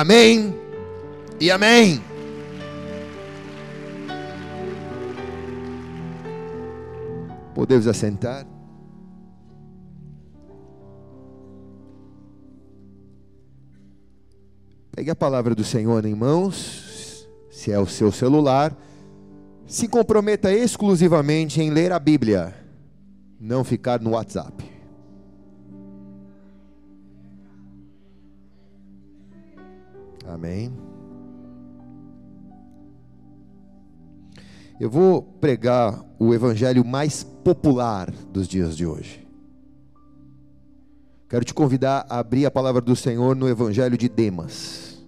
Amém e amém. Podemos assentar. Pegue a palavra do Senhor em mãos, se é o seu celular. Se comprometa exclusivamente em ler a Bíblia, não ficar no WhatsApp. Amém. Eu vou pregar o evangelho mais popular dos dias de hoje. Quero te convidar a abrir a palavra do Senhor no evangelho de Demas.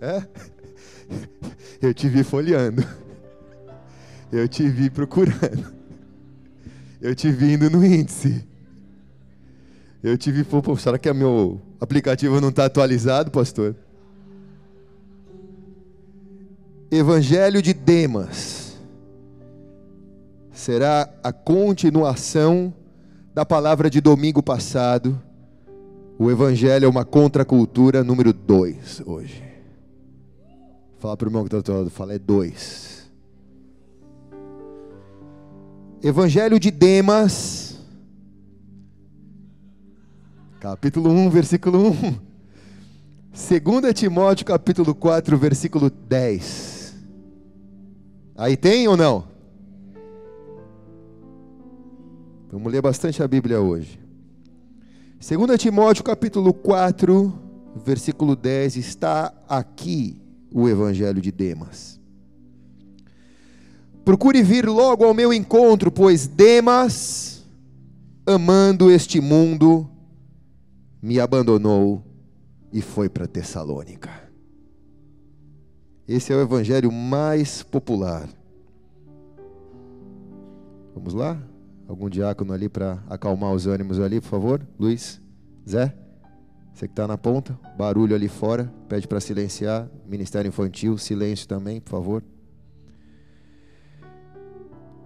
É? Eu te vi folheando. Eu te vi procurando. Eu te vi indo no índice. Eu tive, pô, será que o meu aplicativo não está atualizado, pastor? Evangelho de Demas será a continuação da palavra de domingo passado. O Evangelho é uma contracultura número 2 hoje. Fala para o irmão que está do fala, é 2. Evangelho de Demas capítulo 1, versículo 1. 2 Timóteo, capítulo 4, versículo 10. Aí tem ou não? Vamos ler bastante a Bíblia hoje. 2 Timóteo, capítulo 4, versículo 10, está aqui o Evangelho de Demas. Procure vir logo ao meu encontro, pois Demas, amando este mundo, me abandonou e foi para Tessalônica. Esse é o evangelho mais popular. Vamos lá? Algum diácono ali para acalmar os ânimos ali, por favor? Luiz? Zé? Você que está na ponta? Barulho ali fora, pede para silenciar. Ministério Infantil, silêncio também, por favor.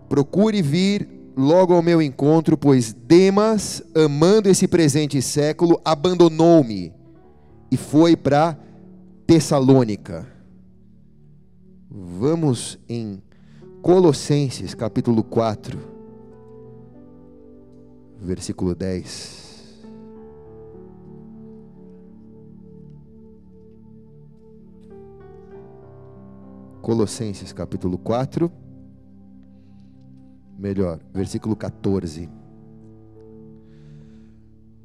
Procure vir logo ao meu encontro, pois Demas, amando esse presente século, abandonou-me e foi para Tessalônica. Vamos em Colossenses capítulo 4, versículo 10. Colossenses capítulo 4 melhor, versículo 14.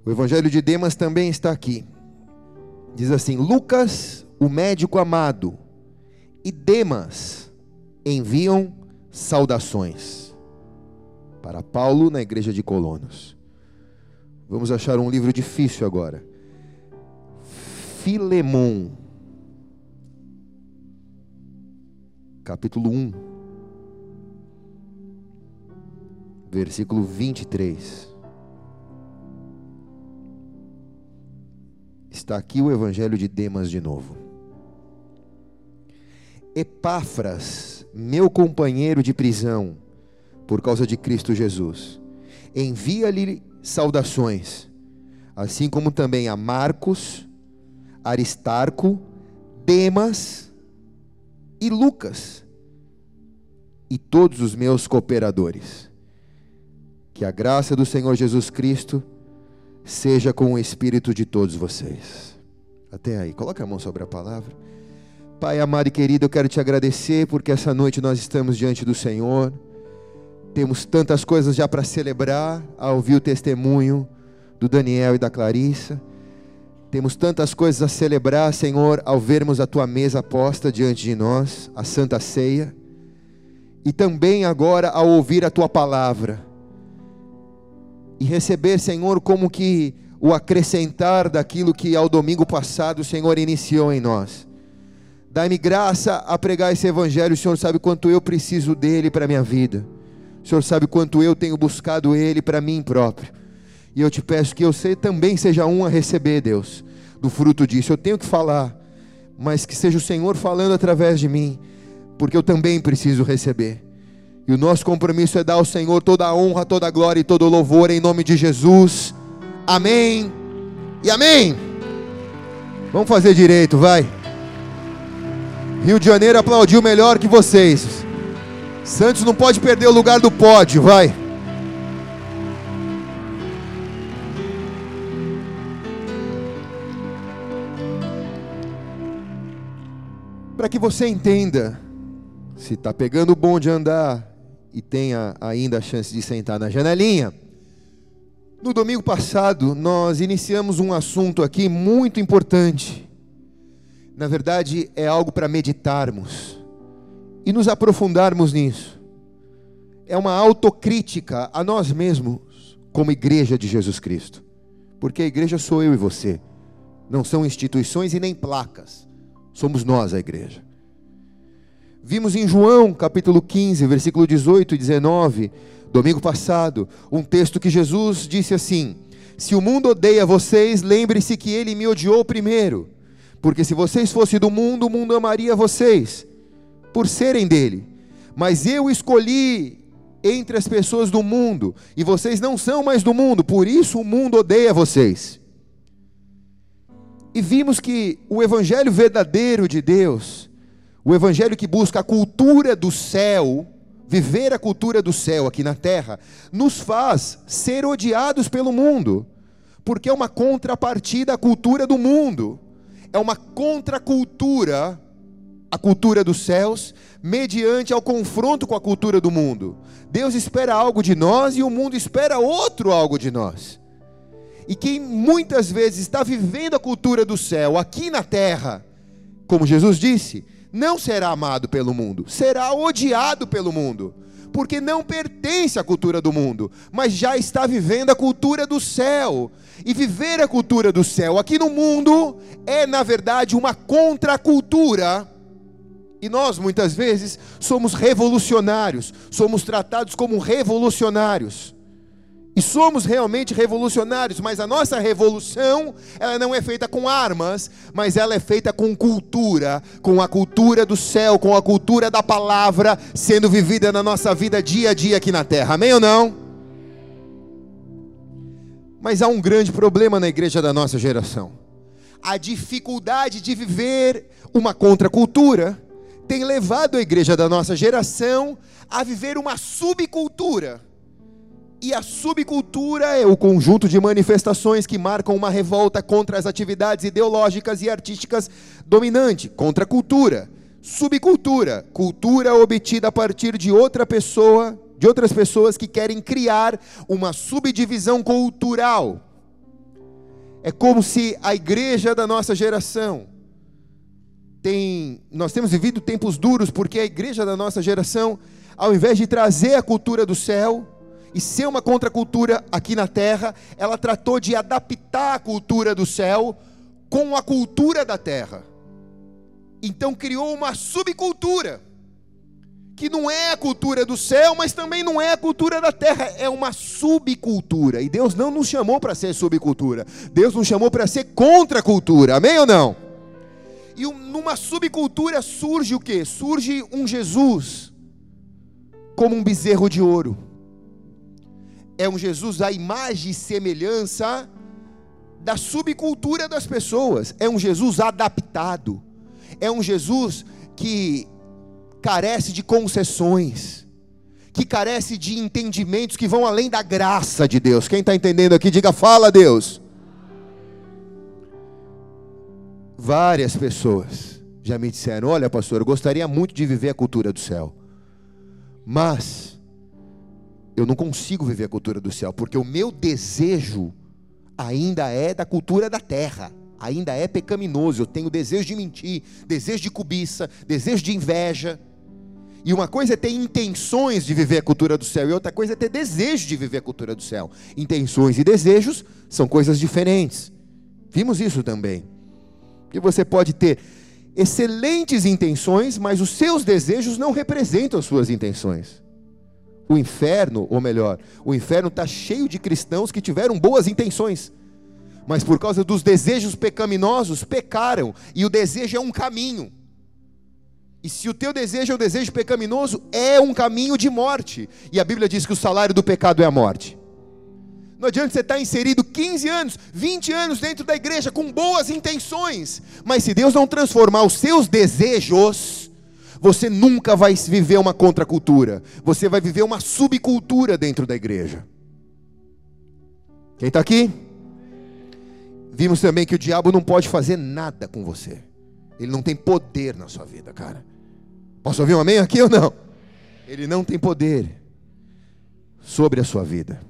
O Evangelho de Demas também está aqui. Diz assim: Lucas, o médico amado, e Demas enviam saudações para Paulo na igreja de Colonos. Vamos achar um livro difícil agora. Filemon, capítulo 1. Versículo 23. Está aqui o evangelho de Demas de novo. Epáfras, meu companheiro de prisão, por causa de Cristo Jesus, envia-lhe saudações, assim como também a Marcos, Aristarco, Demas e Lucas, e todos os meus cooperadores. Que a graça do Senhor Jesus Cristo seja com o espírito de todos vocês. Até aí, coloca a mão sobre a palavra. Pai amado e querido, eu quero te agradecer porque essa noite nós estamos diante do Senhor. Temos tantas coisas já para celebrar ao ouvir o testemunho do Daniel e da Clarissa. Temos tantas coisas a celebrar, Senhor, ao vermos a tua mesa posta diante de nós, a Santa Ceia. E também agora ao ouvir a tua palavra e receber, Senhor, como que o acrescentar daquilo que ao domingo passado o Senhor iniciou em nós. Dai-me graça a pregar esse evangelho, o Senhor sabe quanto eu preciso dele para a minha vida. O Senhor sabe quanto eu tenho buscado ele para mim próprio. E eu te peço que eu também seja um a receber, Deus, do fruto disso. Eu tenho que falar, mas que seja o Senhor falando através de mim, porque eu também preciso receber. E o nosso compromisso é dar ao Senhor toda a honra, toda a glória e todo o louvor em nome de Jesus. Amém. E amém. Vamos fazer direito, vai. Rio de Janeiro aplaudiu melhor que vocês. Santos não pode perder o lugar do pódio, vai. Para que você entenda, se está pegando o bom de andar e tenha ainda a chance de sentar na janelinha. No domingo passado, nós iniciamos um assunto aqui muito importante. Na verdade, é algo para meditarmos e nos aprofundarmos nisso. É uma autocrítica a nós mesmos, como igreja de Jesus Cristo. Porque a igreja sou eu e você, não são instituições e nem placas, somos nós a igreja. Vimos em João capítulo 15, versículo 18 e 19, domingo passado, um texto que Jesus disse assim: Se o mundo odeia vocês, lembre-se que ele me odiou primeiro. Porque se vocês fossem do mundo, o mundo amaria vocês, por serem dele. Mas eu escolhi entre as pessoas do mundo, e vocês não são mais do mundo, por isso o mundo odeia vocês. E vimos que o evangelho verdadeiro de Deus, o evangelho que busca a cultura do céu, viver a cultura do céu aqui na terra, nos faz ser odiados pelo mundo, porque é uma contrapartida à cultura do mundo, é uma contracultura à cultura dos céus, mediante ao confronto com a cultura do mundo. Deus espera algo de nós e o mundo espera outro algo de nós. E quem muitas vezes está vivendo a cultura do céu aqui na terra, como Jesus disse, não será amado pelo mundo, será odiado pelo mundo, porque não pertence à cultura do mundo, mas já está vivendo a cultura do céu. E viver a cultura do céu aqui no mundo é, na verdade, uma contracultura. E nós, muitas vezes, somos revolucionários, somos tratados como revolucionários. E somos realmente revolucionários, mas a nossa revolução, ela não é feita com armas, mas ela é feita com cultura, com a cultura do céu, com a cultura da palavra sendo vivida na nossa vida dia a dia aqui na terra. Amém ou não? Mas há um grande problema na igreja da nossa geração. A dificuldade de viver uma contracultura tem levado a igreja da nossa geração a viver uma subcultura e a subcultura é o conjunto de manifestações que marcam uma revolta contra as atividades ideológicas e artísticas dominante, contra a cultura. Subcultura, cultura obtida a partir de outra pessoa, de outras pessoas que querem criar uma subdivisão cultural. É como se a igreja da nossa geração tem, nós temos vivido tempos duros porque a igreja da nossa geração, ao invés de trazer a cultura do céu, e ser uma contracultura aqui na terra, ela tratou de adaptar a cultura do céu com a cultura da terra. Então criou uma subcultura, que não é a cultura do céu, mas também não é a cultura da terra, é uma subcultura. E Deus não nos chamou para ser subcultura, Deus nos chamou para ser contracultura, amém ou não? E numa subcultura surge o que? Surge um Jesus como um bezerro de ouro é um Jesus à imagem e semelhança da subcultura das pessoas. É um Jesus adaptado. É um Jesus que carece de concessões, que carece de entendimentos que vão além da graça de Deus. Quem está entendendo aqui, diga: fala, Deus. Várias pessoas já me disseram: Olha, pastor, eu gostaria muito de viver a cultura do céu, mas eu não consigo viver a cultura do céu, porque o meu desejo ainda é da cultura da terra, ainda é pecaminoso. Eu tenho desejo de mentir, desejo de cobiça, desejo de inveja. E uma coisa é ter intenções de viver a cultura do céu, e outra coisa é ter desejo de viver a cultura do céu. Intenções e desejos são coisas diferentes. Vimos isso também. Que você pode ter excelentes intenções, mas os seus desejos não representam as suas intenções. O inferno, ou melhor, o inferno está cheio de cristãos que tiveram boas intenções, mas por causa dos desejos pecaminosos pecaram, e o desejo é um caminho. E se o teu desejo é um desejo pecaminoso, é um caminho de morte. E a Bíblia diz que o salário do pecado é a morte. Não adianta você estar inserido 15 anos, 20 anos dentro da igreja com boas intenções, mas se Deus não transformar os seus desejos, você nunca vai viver uma contracultura, você vai viver uma subcultura dentro da igreja. Quem está aqui? Vimos também que o diabo não pode fazer nada com você. Ele não tem poder na sua vida, cara. Posso ouvir um amém aqui ou não? Ele não tem poder sobre a sua vida.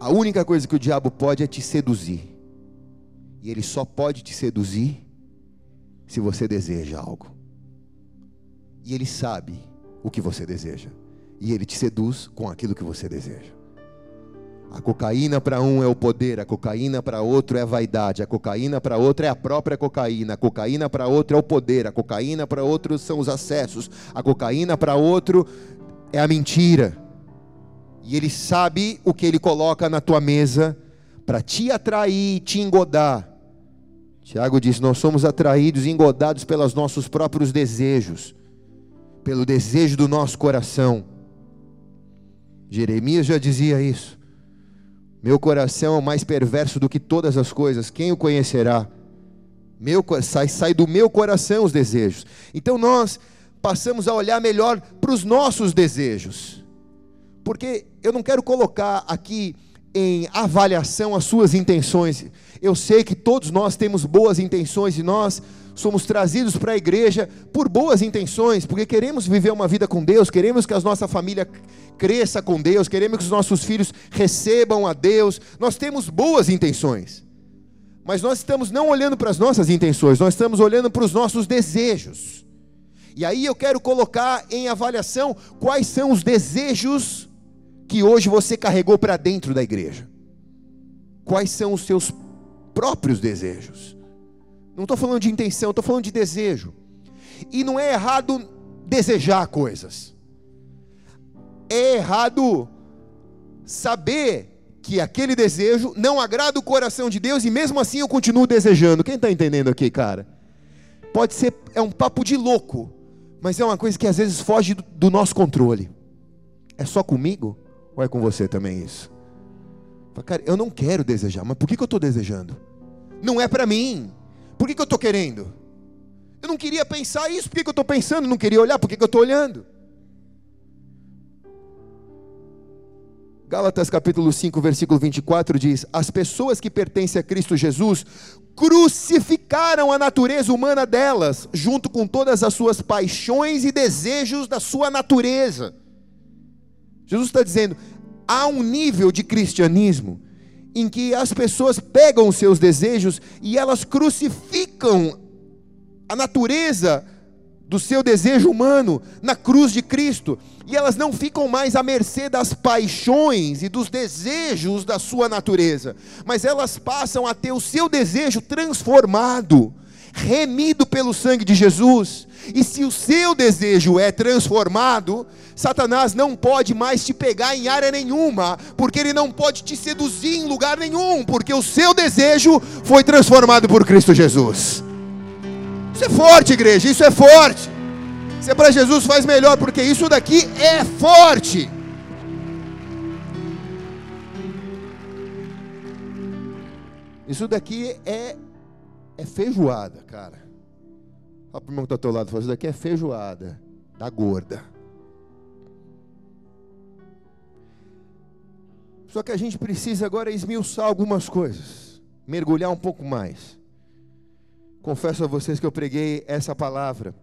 A única coisa que o diabo pode é te seduzir. E ele só pode te seduzir se você deseja algo. E ele sabe o que você deseja. E ele te seduz com aquilo que você deseja. A cocaína para um é o poder, a cocaína para outro é a vaidade, a cocaína para outro é a própria cocaína, a cocaína para outro é o poder, a cocaína para outro são os acessos, a cocaína para outro é a mentira. E ele sabe o que ele coloca na tua mesa para te atrair te engodar. Tiago diz: Nós somos atraídos e engodados pelos nossos próprios desejos, pelo desejo do nosso coração. Jeremias já dizia isso. Meu coração é mais perverso do que todas as coisas, quem o conhecerá? Meu, sai, sai do meu coração os desejos. Então nós passamos a olhar melhor para os nossos desejos porque eu não quero colocar aqui em avaliação as suas intenções. Eu sei que todos nós temos boas intenções e nós somos trazidos para a igreja por boas intenções, porque queremos viver uma vida com Deus, queremos que a nossa família cresça com Deus, queremos que os nossos filhos recebam a Deus. Nós temos boas intenções. Mas nós estamos não olhando para as nossas intenções, nós estamos olhando para os nossos desejos. E aí eu quero colocar em avaliação quais são os desejos que hoje você carregou para dentro da igreja? Quais são os seus próprios desejos? Não estou falando de intenção, estou falando de desejo. E não é errado desejar coisas. É errado saber que aquele desejo não agrada o coração de Deus e mesmo assim eu continuo desejando. Quem está entendendo aqui, cara? Pode ser, é um papo de louco, mas é uma coisa que às vezes foge do, do nosso controle. É só comigo? Ou é com você também isso? Cara, eu não quero desejar, mas por que, que eu estou desejando? Não é para mim. Por que, que eu estou querendo? Eu não queria pensar isso, por que, que eu estou pensando? Não queria olhar, por que, que eu estou olhando? Gálatas capítulo 5, versículo 24 diz: As pessoas que pertencem a Cristo Jesus crucificaram a natureza humana delas, junto com todas as suas paixões e desejos da sua natureza. Jesus está dizendo: há um nível de cristianismo em que as pessoas pegam os seus desejos e elas crucificam a natureza do seu desejo humano na cruz de Cristo, e elas não ficam mais à mercê das paixões e dos desejos da sua natureza, mas elas passam a ter o seu desejo transformado remido pelo sangue de Jesus. E se o seu desejo é transformado, Satanás não pode mais te pegar em área nenhuma, porque ele não pode te seduzir em lugar nenhum, porque o seu desejo foi transformado por Cristo Jesus. Isso é forte, igreja, isso é forte. Se é para Jesus, faz melhor, porque isso daqui é forte. Isso daqui é é feijoada, cara. Fala para o irmão que está ao teu lado, fala, isso daqui é feijoada, da gorda. Só que a gente precisa agora esmiuçar algumas coisas, mergulhar um pouco mais. Confesso a vocês que eu preguei essa palavra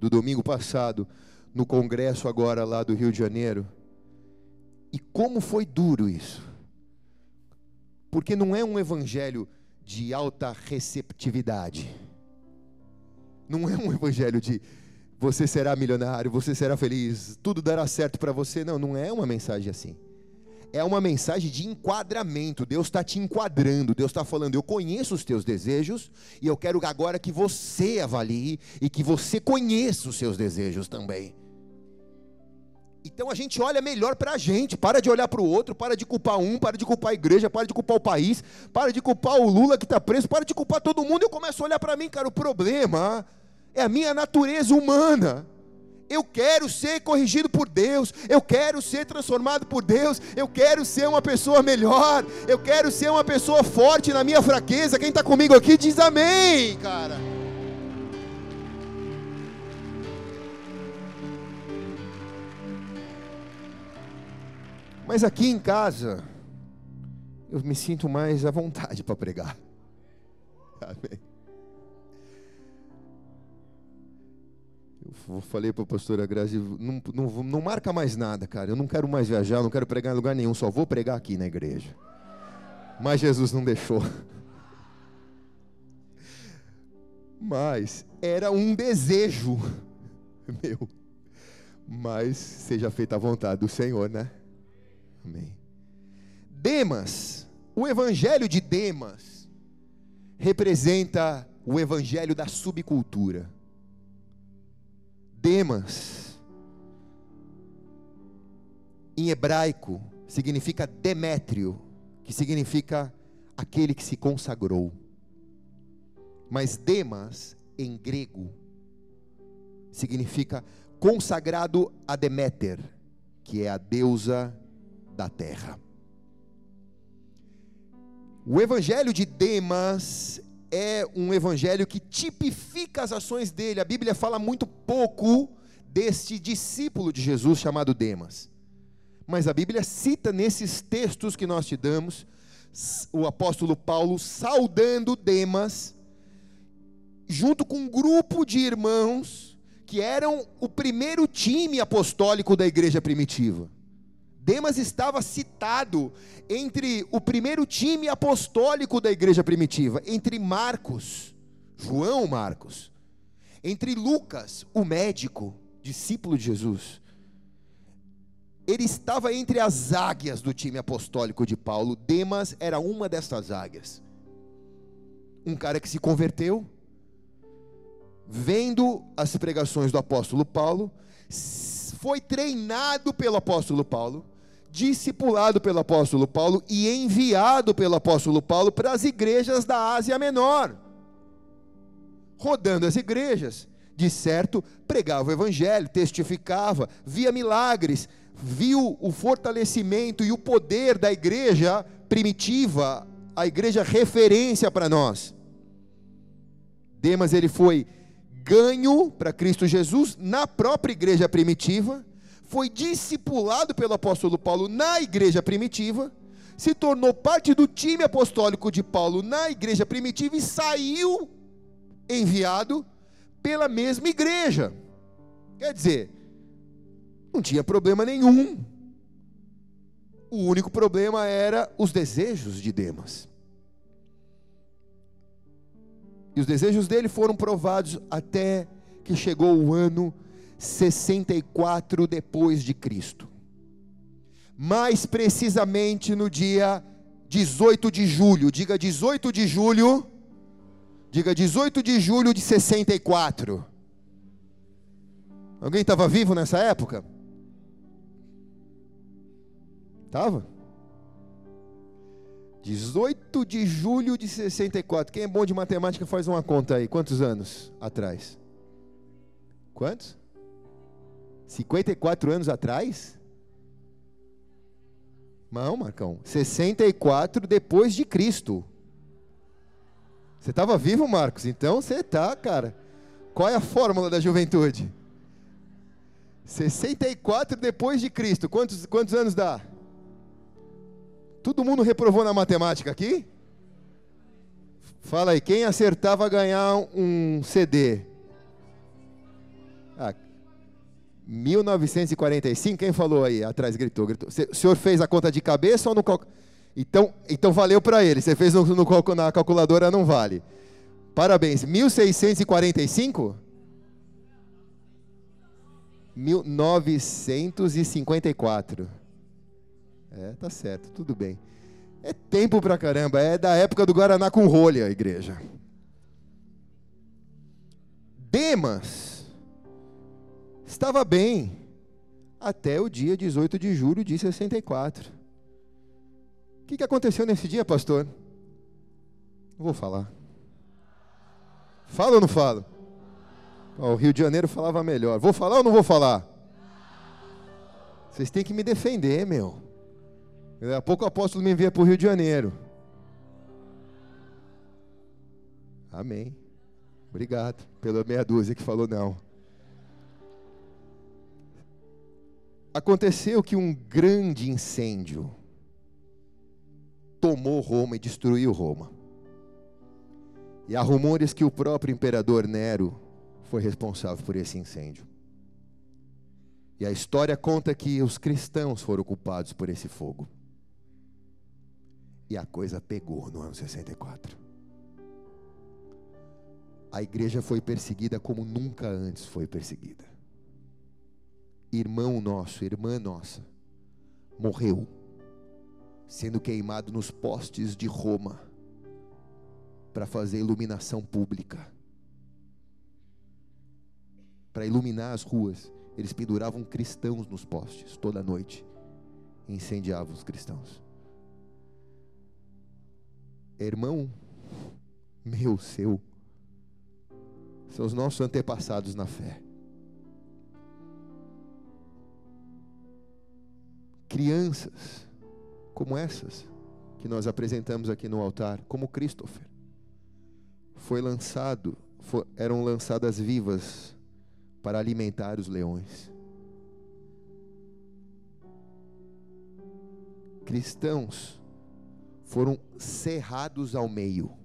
do domingo passado no congresso agora lá do Rio de Janeiro. E como foi duro isso. Porque não é um evangelho de alta receptividade. Não é um evangelho de você será milionário, você será feliz, tudo dará certo para você. Não, não é uma mensagem assim. É uma mensagem de enquadramento. Deus está te enquadrando. Deus está falando: Eu conheço os teus desejos e eu quero agora que você avalie e que você conheça os seus desejos também. Então a gente olha melhor para a gente, para de olhar para o outro, para de culpar um, para de culpar a igreja, para de culpar o país, para de culpar o Lula que está preso, para de culpar todo mundo. Eu começo a olhar para mim, cara. O problema é a minha natureza humana. Eu quero ser corrigido por Deus, eu quero ser transformado por Deus, eu quero ser uma pessoa melhor, eu quero ser uma pessoa forte na minha fraqueza. Quem está comigo aqui diz amém, cara. Mas aqui em casa, eu me sinto mais à vontade para pregar. Amém. Eu falei para a pastora Grazi, não, não, não marca mais nada, cara. Eu não quero mais viajar, não quero pregar em lugar nenhum, só vou pregar aqui na igreja. Mas Jesus não deixou. Mas era um desejo meu. Mas seja feita a vontade do Senhor, né? Amém. Demas, o evangelho de Demas representa o evangelho da subcultura. Demas, em hebraico, significa Demétrio, que significa aquele que se consagrou. Mas Demas, em grego, significa consagrado a Deméter, que é a deusa da terra. O evangelho de Demas é um evangelho que tipifica as ações dele. A Bíblia fala muito pouco deste discípulo de Jesus chamado Demas. Mas a Bíblia cita nesses textos que nós te damos o apóstolo Paulo saudando Demas junto com um grupo de irmãos que eram o primeiro time apostólico da igreja primitiva. Demas estava citado entre o primeiro time apostólico da igreja primitiva, entre Marcos, João Marcos, entre Lucas, o médico, discípulo de Jesus. Ele estava entre as águias do time apostólico de Paulo. Demas era uma dessas águias. Um cara que se converteu, vendo as pregações do apóstolo Paulo, foi treinado pelo apóstolo Paulo discipulado pelo apóstolo Paulo e enviado pelo apóstolo Paulo para as igrejas da Ásia Menor. Rodando as igrejas, de certo, pregava o evangelho, testificava, via milagres, viu o fortalecimento e o poder da igreja primitiva, a igreja referência para nós. Demas ele foi ganho para Cristo Jesus na própria igreja primitiva foi discipulado pelo apóstolo Paulo na igreja primitiva, se tornou parte do time apostólico de Paulo na igreja primitiva e saiu enviado pela mesma igreja. Quer dizer, não tinha problema nenhum. O único problema era os desejos de Demas. E os desejos dele foram provados até que chegou o ano 64 depois de Cristo. Mais precisamente no dia 18 de julho, diga 18 de julho, diga 18 de julho de 64. Alguém estava vivo nessa época? Estava? 18 de julho de 64. Quem é bom de matemática faz uma conta aí. Quantos anos atrás? Quantos? 54 anos atrás? Não, Marcão. 64 depois de Cristo. Você estava vivo, Marcos? Então você está, cara. Qual é a fórmula da juventude? 64 depois de Cristo. Quantos, quantos anos dá? Todo mundo reprovou na matemática aqui? Fala aí, quem acertava ganhar um CD? 1945, quem falou aí atrás, gritou, gritou. O senhor fez a conta de cabeça ou no. Então, então valeu para ele. Você fez no, no, na calculadora, não vale. Parabéns. 1645? 1954. É, tá certo, tudo bem. É tempo pra caramba, é da época do Guaraná com rolha, a igreja. Demas Estava bem até o dia 18 de julho de 64. O que, aconteceu nesse dia, pastor? Não vou falar. Falo ou não falo? o Rio de Janeiro falava melhor. Vou falar ou não vou falar? Vocês têm que me defender, meu. Daqui a pouco o apóstolo me envia para o Rio de Janeiro. Amém. Obrigado pela meia dúzia que falou não. Aconteceu que um grande incêndio tomou Roma e destruiu Roma. E há rumores que o próprio imperador Nero foi responsável por esse incêndio. E a história conta que os cristãos foram culpados por esse fogo. E a coisa pegou no ano 64. A igreja foi perseguida como nunca antes foi perseguida. Irmão nosso, irmã nossa, morreu, sendo queimado nos postes de Roma para fazer iluminação pública. Para iluminar as ruas, eles penduravam cristãos nos postes toda noite e incendiavam os cristãos. Irmão, meu, seu, são os nossos antepassados na fé. Crianças como essas que nós apresentamos aqui no altar, como Christopher, foi lançado, for, eram lançadas vivas para alimentar os leões. Cristãos foram cerrados ao meio.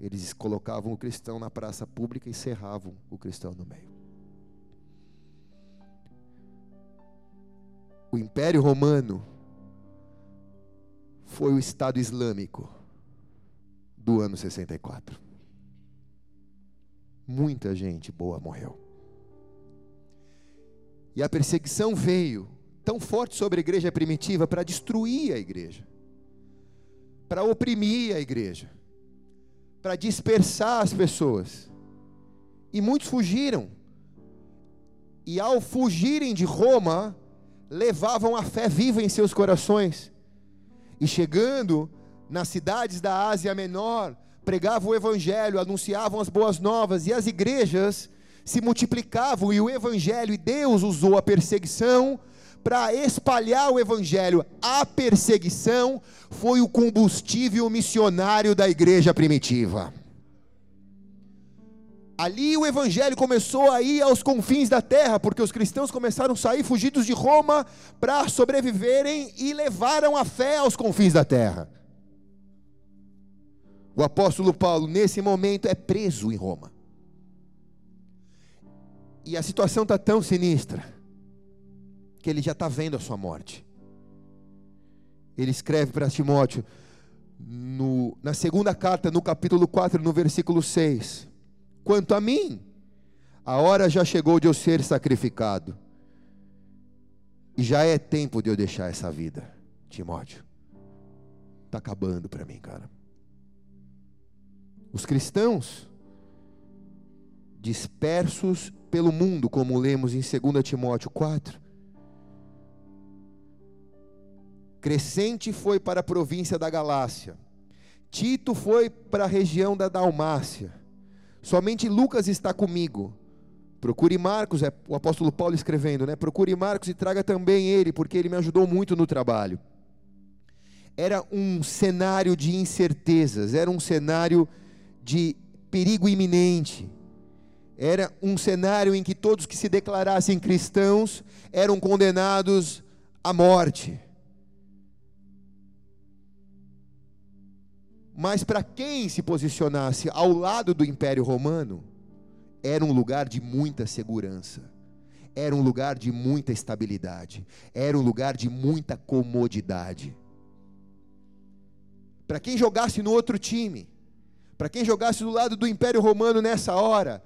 Eles colocavam o cristão na praça pública e cerravam o cristão no meio. O Império Romano foi o Estado Islâmico do ano 64. Muita gente boa morreu. E a perseguição veio tão forte sobre a igreja primitiva para destruir a igreja, para oprimir a igreja, para dispersar as pessoas. E muitos fugiram. E ao fugirem de Roma, levavam a fé viva em seus corações. E chegando nas cidades da Ásia Menor, pregavam o evangelho, anunciavam as boas novas e as igrejas se multiplicavam e o evangelho e Deus usou a perseguição para espalhar o evangelho. A perseguição foi o combustível missionário da igreja primitiva. Ali o evangelho começou a ir aos confins da terra, porque os cristãos começaram a sair fugidos de Roma para sobreviverem e levaram a fé aos confins da terra. O apóstolo Paulo, nesse momento, é preso em Roma. E a situação está tão sinistra que ele já está vendo a sua morte. Ele escreve para Timóteo, no, na segunda carta, no capítulo 4, no versículo 6: Quanto a mim, a hora já chegou de eu ser sacrificado, e já é tempo de eu deixar essa vida, Timóteo. Está acabando para mim, cara. Os cristãos dispersos pelo mundo, como lemos em 2 Timóteo 4. Crescente foi para a província da Galácia. Tito foi para a região da Dalmácia. Somente Lucas está comigo. Procure Marcos, é o apóstolo Paulo escrevendo, né? Procure Marcos e traga também ele, porque ele me ajudou muito no trabalho. Era um cenário de incertezas, era um cenário de perigo iminente. Era um cenário em que todos que se declarassem cristãos eram condenados à morte. Mas para quem se posicionasse ao lado do Império Romano, era um lugar de muita segurança, era um lugar de muita estabilidade, era um lugar de muita comodidade. Para quem jogasse no outro time, para quem jogasse do lado do Império Romano nessa hora,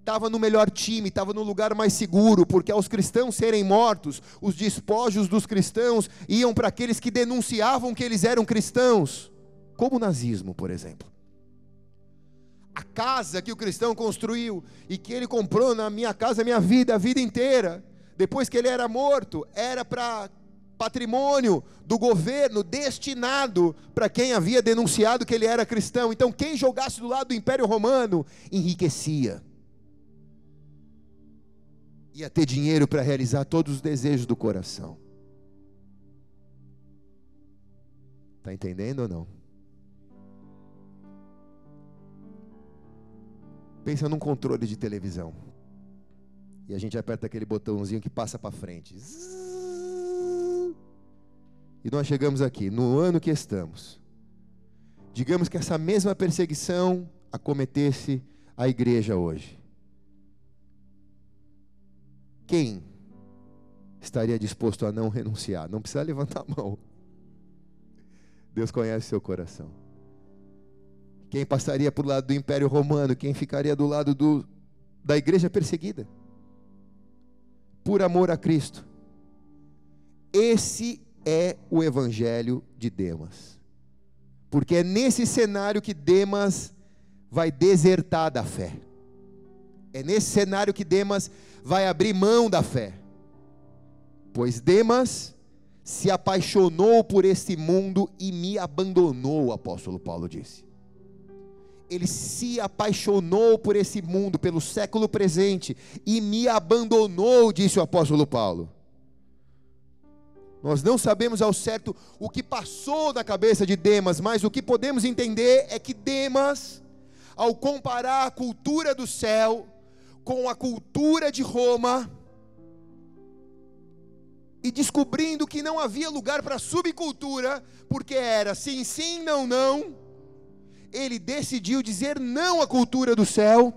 estava no melhor time, estava no lugar mais seguro, porque aos cristãos serem mortos, os despojos dos cristãos iam para aqueles que denunciavam que eles eram cristãos, como o nazismo, por exemplo. A casa que o cristão construiu e que ele comprou na minha casa, minha vida, a vida inteira, depois que ele era morto, era para patrimônio do governo destinado para quem havia denunciado que ele era cristão. Então, quem jogasse do lado do Império Romano enriquecia. ia ter dinheiro para realizar todos os desejos do coração. Está entendendo ou não? Pensa num controle de televisão. E a gente aperta aquele botãozinho que passa para frente. E nós chegamos aqui, no ano que estamos. Digamos que essa mesma perseguição acometesse a igreja hoje. Quem estaria disposto a não renunciar? Não precisa levantar a mão. Deus conhece seu coração. Quem passaria por lado do Império Romano? Quem ficaria do lado do, da igreja perseguida? Por amor a Cristo. Esse é o Evangelho de Demas. Porque é nesse cenário que Demas vai desertar da fé. É nesse cenário que Demas vai abrir mão da fé. Pois Demas se apaixonou por esse mundo e me abandonou, o apóstolo Paulo disse. Ele se apaixonou por esse mundo, pelo século presente, e me abandonou, disse o apóstolo Paulo. Nós não sabemos ao certo o que passou na cabeça de Demas, mas o que podemos entender é que Demas, ao comparar a cultura do céu com a cultura de Roma, e descobrindo que não havia lugar para subcultura, porque era sim, sim, não, não, ele decidiu dizer não à cultura do céu,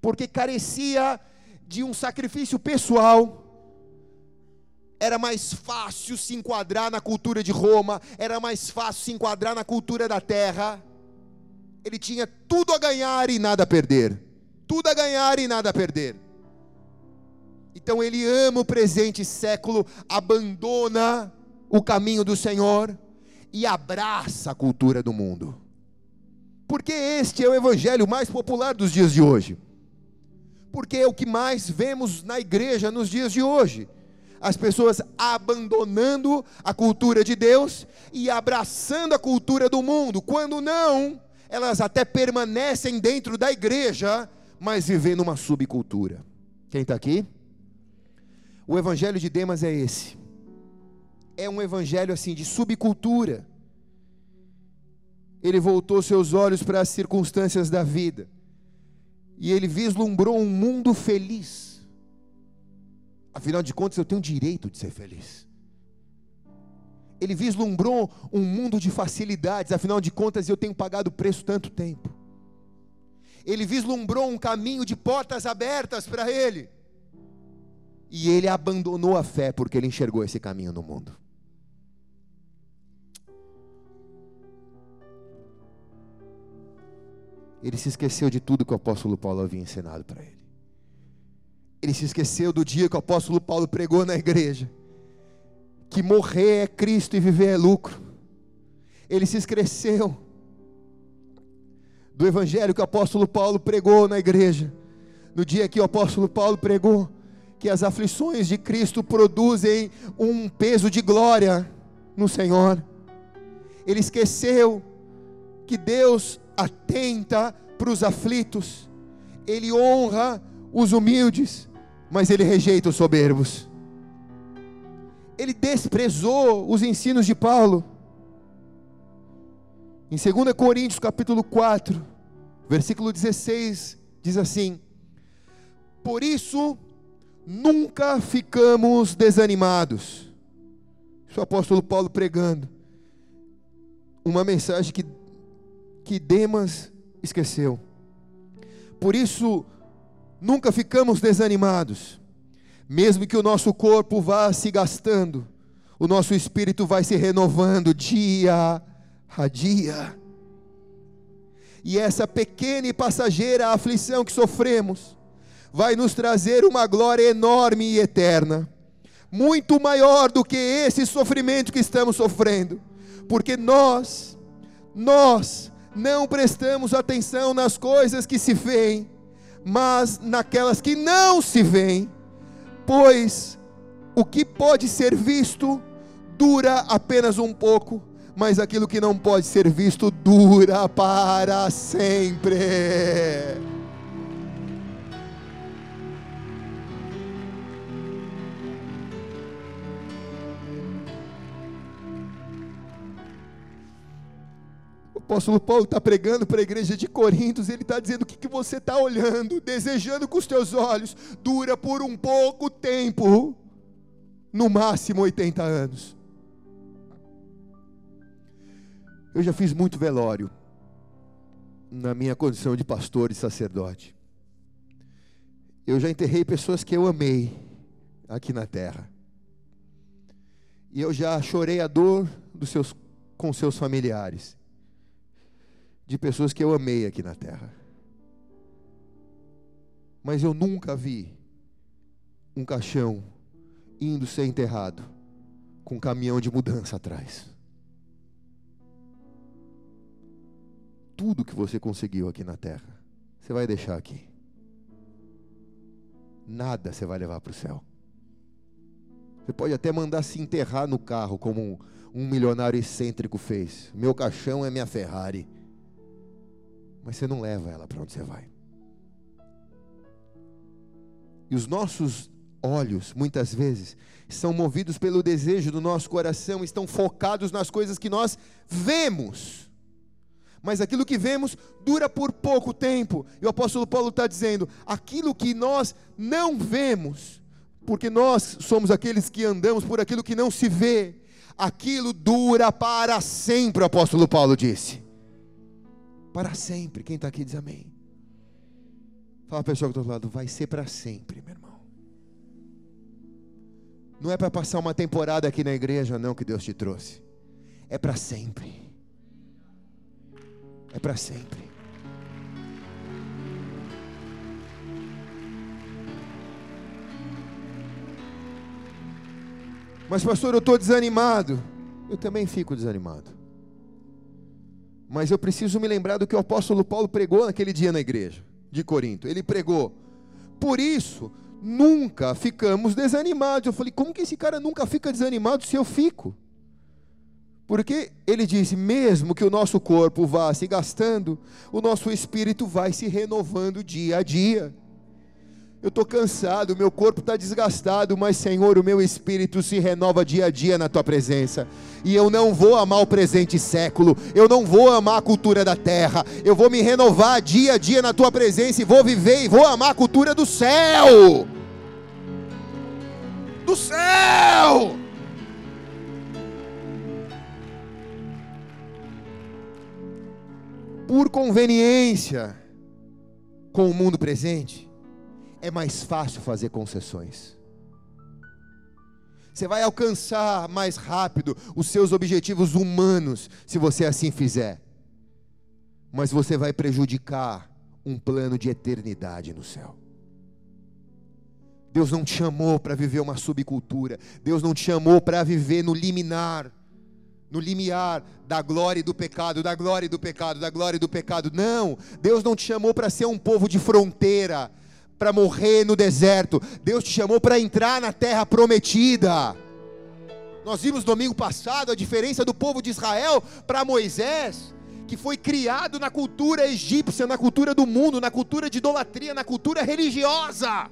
porque carecia de um sacrifício pessoal era mais fácil se enquadrar na cultura de Roma, era mais fácil se enquadrar na cultura da terra. Ele tinha tudo a ganhar e nada a perder. Tudo a ganhar e nada a perder. Então ele ama o presente século, abandona o caminho do Senhor e abraça a cultura do mundo. Porque este é o evangelho mais popular dos dias de hoje. Porque é o que mais vemos na igreja nos dias de hoje as pessoas abandonando a cultura de Deus e abraçando a cultura do mundo. Quando não, elas até permanecem dentro da igreja, mas vivendo uma subcultura. Quem está aqui? O evangelho de Demas é esse. É um evangelho assim de subcultura. Ele voltou seus olhos para as circunstâncias da vida. E ele vislumbrou um mundo feliz Afinal de contas, eu tenho direito de ser feliz. Ele vislumbrou um mundo de facilidades, afinal de contas, eu tenho pagado preço tanto tempo. Ele vislumbrou um caminho de portas abertas para ele. E ele abandonou a fé porque ele enxergou esse caminho no mundo. Ele se esqueceu de tudo que o apóstolo Paulo havia ensinado para ele. Ele se esqueceu do dia que o apóstolo Paulo pregou na igreja, que morrer é Cristo e viver é lucro. Ele se esqueceu do evangelho que o apóstolo Paulo pregou na igreja, no dia que o apóstolo Paulo pregou que as aflições de Cristo produzem um peso de glória no Senhor. Ele esqueceu que Deus atenta para os aflitos, Ele honra os humildes, mas ele rejeita os soberbos. Ele desprezou os ensinos de Paulo. Em 2 Coríntios capítulo 4, versículo 16, diz assim: Por isso nunca ficamos desanimados. Isso o apóstolo Paulo pregando. Uma mensagem que, que Demas esqueceu. Por isso Nunca ficamos desanimados, mesmo que o nosso corpo vá se gastando, o nosso espírito vai se renovando dia a dia. E essa pequena e passageira aflição que sofremos vai nos trazer uma glória enorme e eterna, muito maior do que esse sofrimento que estamos sofrendo, porque nós, nós não prestamos atenção nas coisas que se veem, mas naquelas que não se veem, pois o que pode ser visto dura apenas um pouco, mas aquilo que não pode ser visto dura para sempre. Apóstolo Paulo está pregando para a igreja de Coríntios, ele está dizendo: o que, que você está olhando, desejando com os teus olhos, dura por um pouco tempo, no máximo 80 anos. Eu já fiz muito velório na minha condição de pastor e sacerdote. Eu já enterrei pessoas que eu amei aqui na terra. E eu já chorei a dor dos seus, com seus familiares de pessoas que eu amei aqui na terra. Mas eu nunca vi um caixão indo ser enterrado com um caminhão de mudança atrás. Tudo que você conseguiu aqui na terra, você vai deixar aqui. Nada você vai levar para o céu. Você pode até mandar se enterrar no carro, como um, um milionário excêntrico fez. Meu caixão é minha Ferrari mas você não leva ela para onde você vai. E os nossos olhos, muitas vezes, são movidos pelo desejo do nosso coração, estão focados nas coisas que nós vemos. Mas aquilo que vemos dura por pouco tempo. E o apóstolo Paulo está dizendo: aquilo que nós não vemos, porque nós somos aqueles que andamos por aquilo que não se vê, aquilo dura para sempre, o apóstolo Paulo disse para sempre. Quem está aqui diz amém. Fala a pessoa que está do lado, vai ser para sempre, meu irmão. Não é para passar uma temporada aqui na igreja, não, que Deus te trouxe. É para sempre. É para sempre. Mas, pastor, eu estou desanimado. Eu também fico desanimado. Mas eu preciso me lembrar do que o apóstolo Paulo pregou naquele dia na igreja de Corinto. Ele pregou: Por isso, nunca ficamos desanimados. Eu falei: Como que esse cara nunca fica desanimado se eu fico? Porque ele disse: mesmo que o nosso corpo vá se gastando, o nosso espírito vai se renovando dia a dia eu estou cansado, meu corpo está desgastado, mas Senhor, o meu espírito se renova dia a dia na tua presença. E eu não vou amar o presente século, eu não vou amar a cultura da terra, eu vou me renovar dia a dia na tua presença e vou viver e vou amar a cultura do céu. Do céu! Por conveniência com o mundo presente é mais fácil fazer concessões. Você vai alcançar mais rápido os seus objetivos humanos se você assim fizer. Mas você vai prejudicar um plano de eternidade no céu. Deus não te chamou para viver uma subcultura. Deus não te chamou para viver no liminar, no limiar da glória e do pecado, da glória e do pecado, da glória e do pecado. Não, Deus não te chamou para ser um povo de fronteira para morrer no deserto. Deus te chamou para entrar na terra prometida. Nós vimos domingo passado a diferença do povo de Israel para Moisés, que foi criado na cultura egípcia, na cultura do mundo, na cultura de idolatria, na cultura religiosa.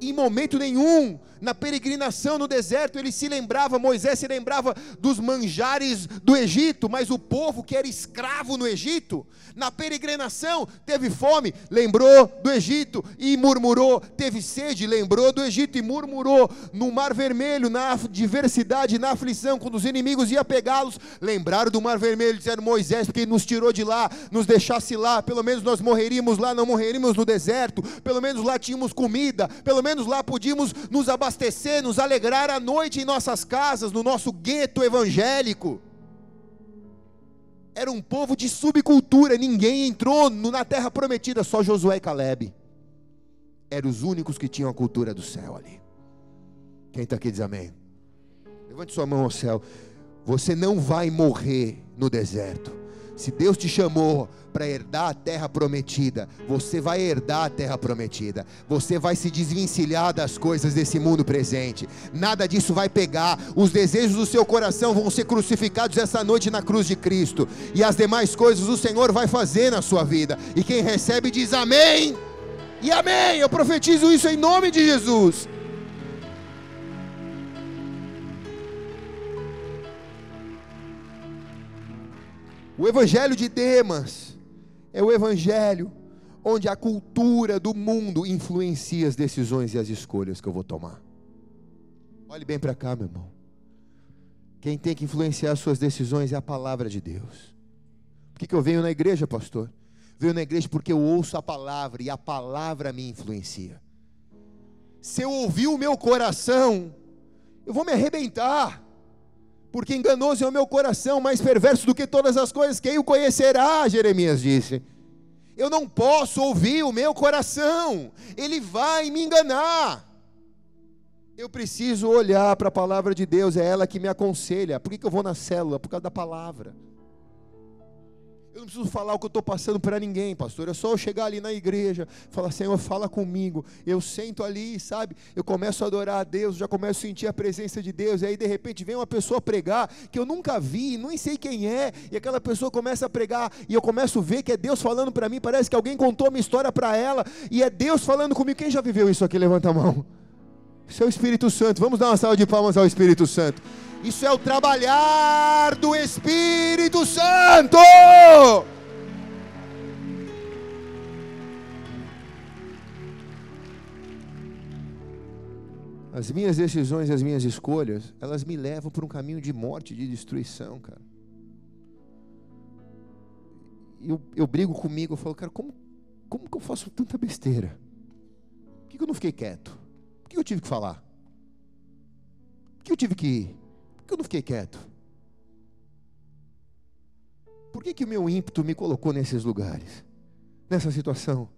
Em momento nenhum na peregrinação no deserto, ele se lembrava, Moisés se lembrava dos manjares do Egito, mas o povo que era escravo no Egito, na peregrinação teve fome, lembrou do Egito e murmurou, teve sede, lembrou do Egito e murmurou, no Mar Vermelho, na diversidade, na aflição, quando os inimigos iam pegá-los, lembraram do Mar Vermelho, disseram Moisés, porque nos tirou de lá, nos deixasse lá, pelo menos nós morreríamos lá, não morreríamos no deserto, pelo menos lá tínhamos comida, pelo menos lá podíamos nos abastecer abastecer, nos alegrar à noite em nossas casas, no nosso gueto evangélico. Era um povo de subcultura, ninguém entrou na terra prometida, só Josué e Caleb. Eram os únicos que tinham a cultura do céu ali. Quem está aqui diz amém. Levante sua mão ao céu. Você não vai morrer no deserto. Se Deus te chamou para herdar a terra prometida, você vai herdar a terra prometida. Você vai se desvencilhar das coisas desse mundo presente. Nada disso vai pegar. Os desejos do seu coração vão ser crucificados essa noite na cruz de Cristo. E as demais coisas o Senhor vai fazer na sua vida. E quem recebe diz amém. E amém. Eu profetizo isso em nome de Jesus. O evangelho de Demas é o evangelho onde a cultura do mundo influencia as decisões e as escolhas que eu vou tomar. Olhe bem para cá, meu irmão. Quem tem que influenciar as suas decisões é a palavra de Deus. Por que, que eu venho na igreja, pastor? Venho na igreja porque eu ouço a palavra e a palavra me influencia. Se eu ouvir o meu coração, eu vou me arrebentar porque enganoso é o meu coração, mais perverso do que todas as coisas, quem o conhecerá? Jeremias disse. Eu não posso ouvir o meu coração, ele vai me enganar. Eu preciso olhar para a palavra de Deus, é ela que me aconselha. Por que, que eu vou na célula? Por causa da palavra. Eu não preciso falar o que eu estou passando para ninguém, pastor. É só eu chegar ali na igreja, falar, Senhor, fala comigo. Eu sento ali, sabe? Eu começo a adorar a Deus, já começo a sentir a presença de Deus. E aí, de repente, vem uma pessoa pregar que eu nunca vi, nem sei quem é. E aquela pessoa começa a pregar e eu começo a ver que é Deus falando para mim. Parece que alguém contou uma história para ela e é Deus falando comigo. Quem já viveu isso aqui? Levanta a mão. Isso é Espírito Santo. Vamos dar uma salva de palmas ao Espírito Santo. Isso é o trabalhar do Espírito Santo. As minhas decisões, as minhas escolhas, elas me levam por um caminho de morte, de destruição, cara. Eu, eu brigo comigo, eu falo, cara, como, como que eu faço tanta besteira? Por que, que eu não fiquei quieto? Por que eu tive que falar? Por que eu tive que ir? Que eu não fiquei quieto? Por que, que o meu ímpeto me colocou nesses lugares, nessa situação?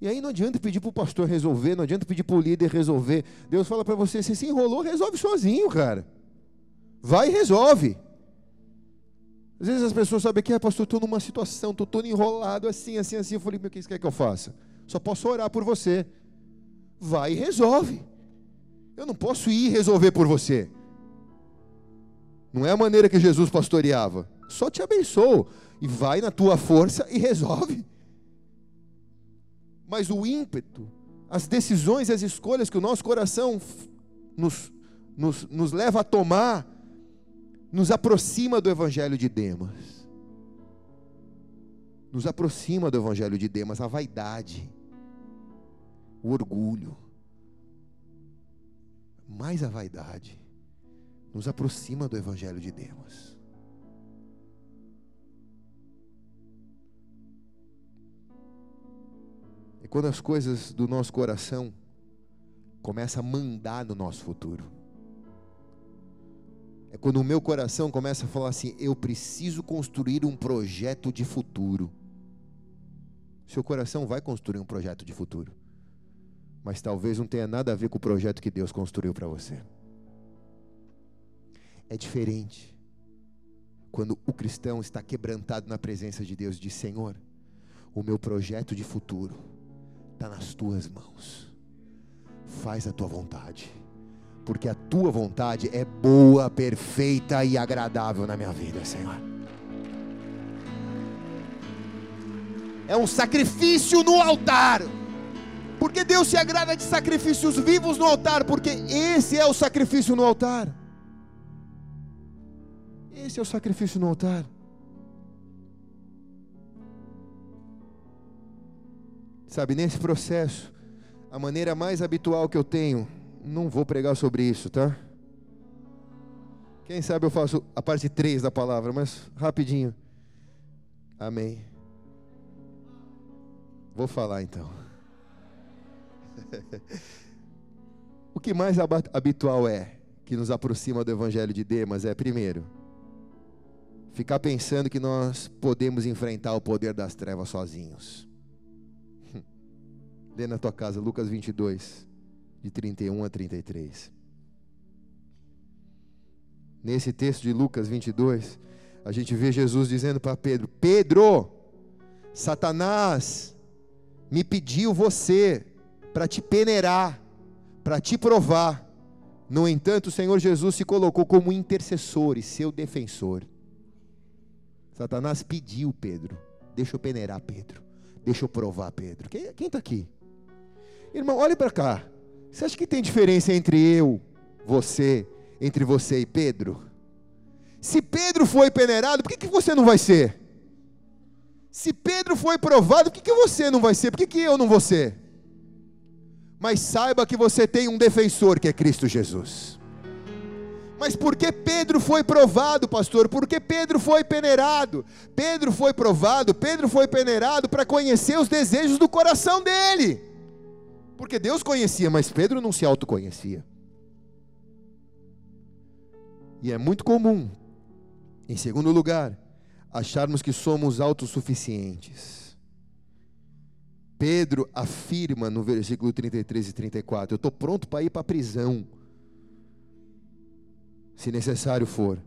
E aí não adianta pedir para o pastor resolver, não adianta pedir para o líder resolver. Deus fala para você: você se enrolou, resolve sozinho, cara. Vai e resolve. Às vezes as pessoas sabem que, ah, pastor, estou numa situação, estou todo enrolado assim, assim, assim. Eu falei, meu, o que você quer que eu faça? Só posso orar por você. Vai e resolve. Eu não posso ir resolver por você. Não é a maneira que Jesus pastoreava. Só te abençoo e vai na tua força e resolve. Mas o ímpeto, as decisões e as escolhas que o nosso coração nos, nos, nos leva a tomar, nos aproxima do Evangelho de Demas. Nos aproxima do Evangelho de Demas, a vaidade, o orgulho, mais a vaidade nos aproxima do Evangelho de Deus. É quando as coisas do nosso coração começam a mandar no nosso futuro. É quando o meu coração começa a falar assim: eu preciso construir um projeto de futuro. Seu coração vai construir um projeto de futuro, mas talvez não tenha nada a ver com o projeto que Deus construiu para você é diferente. Quando o cristão está quebrantado na presença de Deus, diz: Senhor, o meu projeto de futuro está nas tuas mãos. Faz a tua vontade, porque a tua vontade é boa, perfeita e agradável na minha vida, Senhor. É um sacrifício no altar. Porque Deus se agrada de sacrifícios vivos no altar, porque esse é o sacrifício no altar. Esse é o sacrifício no altar. Sabe, nesse processo, a maneira mais habitual que eu tenho, não vou pregar sobre isso, tá? Quem sabe eu faço a parte 3 da palavra, mas rapidinho. Amém. Vou falar então. o que mais habitual é que nos aproxima do evangelho de Demas é primeiro, ficar pensando que nós podemos enfrentar o poder das trevas sozinhos. Lê na tua casa Lucas 22, de 31 a 33. Nesse texto de Lucas 22, a gente vê Jesus dizendo para Pedro: Pedro, Satanás me pediu você para te peneirar, para te provar. No entanto, o Senhor Jesus se colocou como intercessor e seu defensor. Satanás pediu Pedro: Deixa eu peneirar Pedro. Deixa eu provar Pedro. Quem está aqui? Irmão, olhe para cá. Você acha que tem diferença entre eu, você, entre você e Pedro? Se Pedro foi peneirado, por que, que você não vai ser? Se Pedro foi provado, por que, que você não vai ser? Por que, que eu não vou ser? Mas saiba que você tem um defensor que é Cristo Jesus. Mas por que Pedro foi provado, pastor? Por que Pedro foi peneirado? Pedro foi provado, Pedro foi peneirado para conhecer os desejos do coração dele. Porque Deus conhecia, mas Pedro não se autoconhecia. E é muito comum, em segundo lugar, acharmos que somos autossuficientes. Pedro afirma no versículo 33 e 34: Eu estou pronto para ir para a prisão, se necessário for.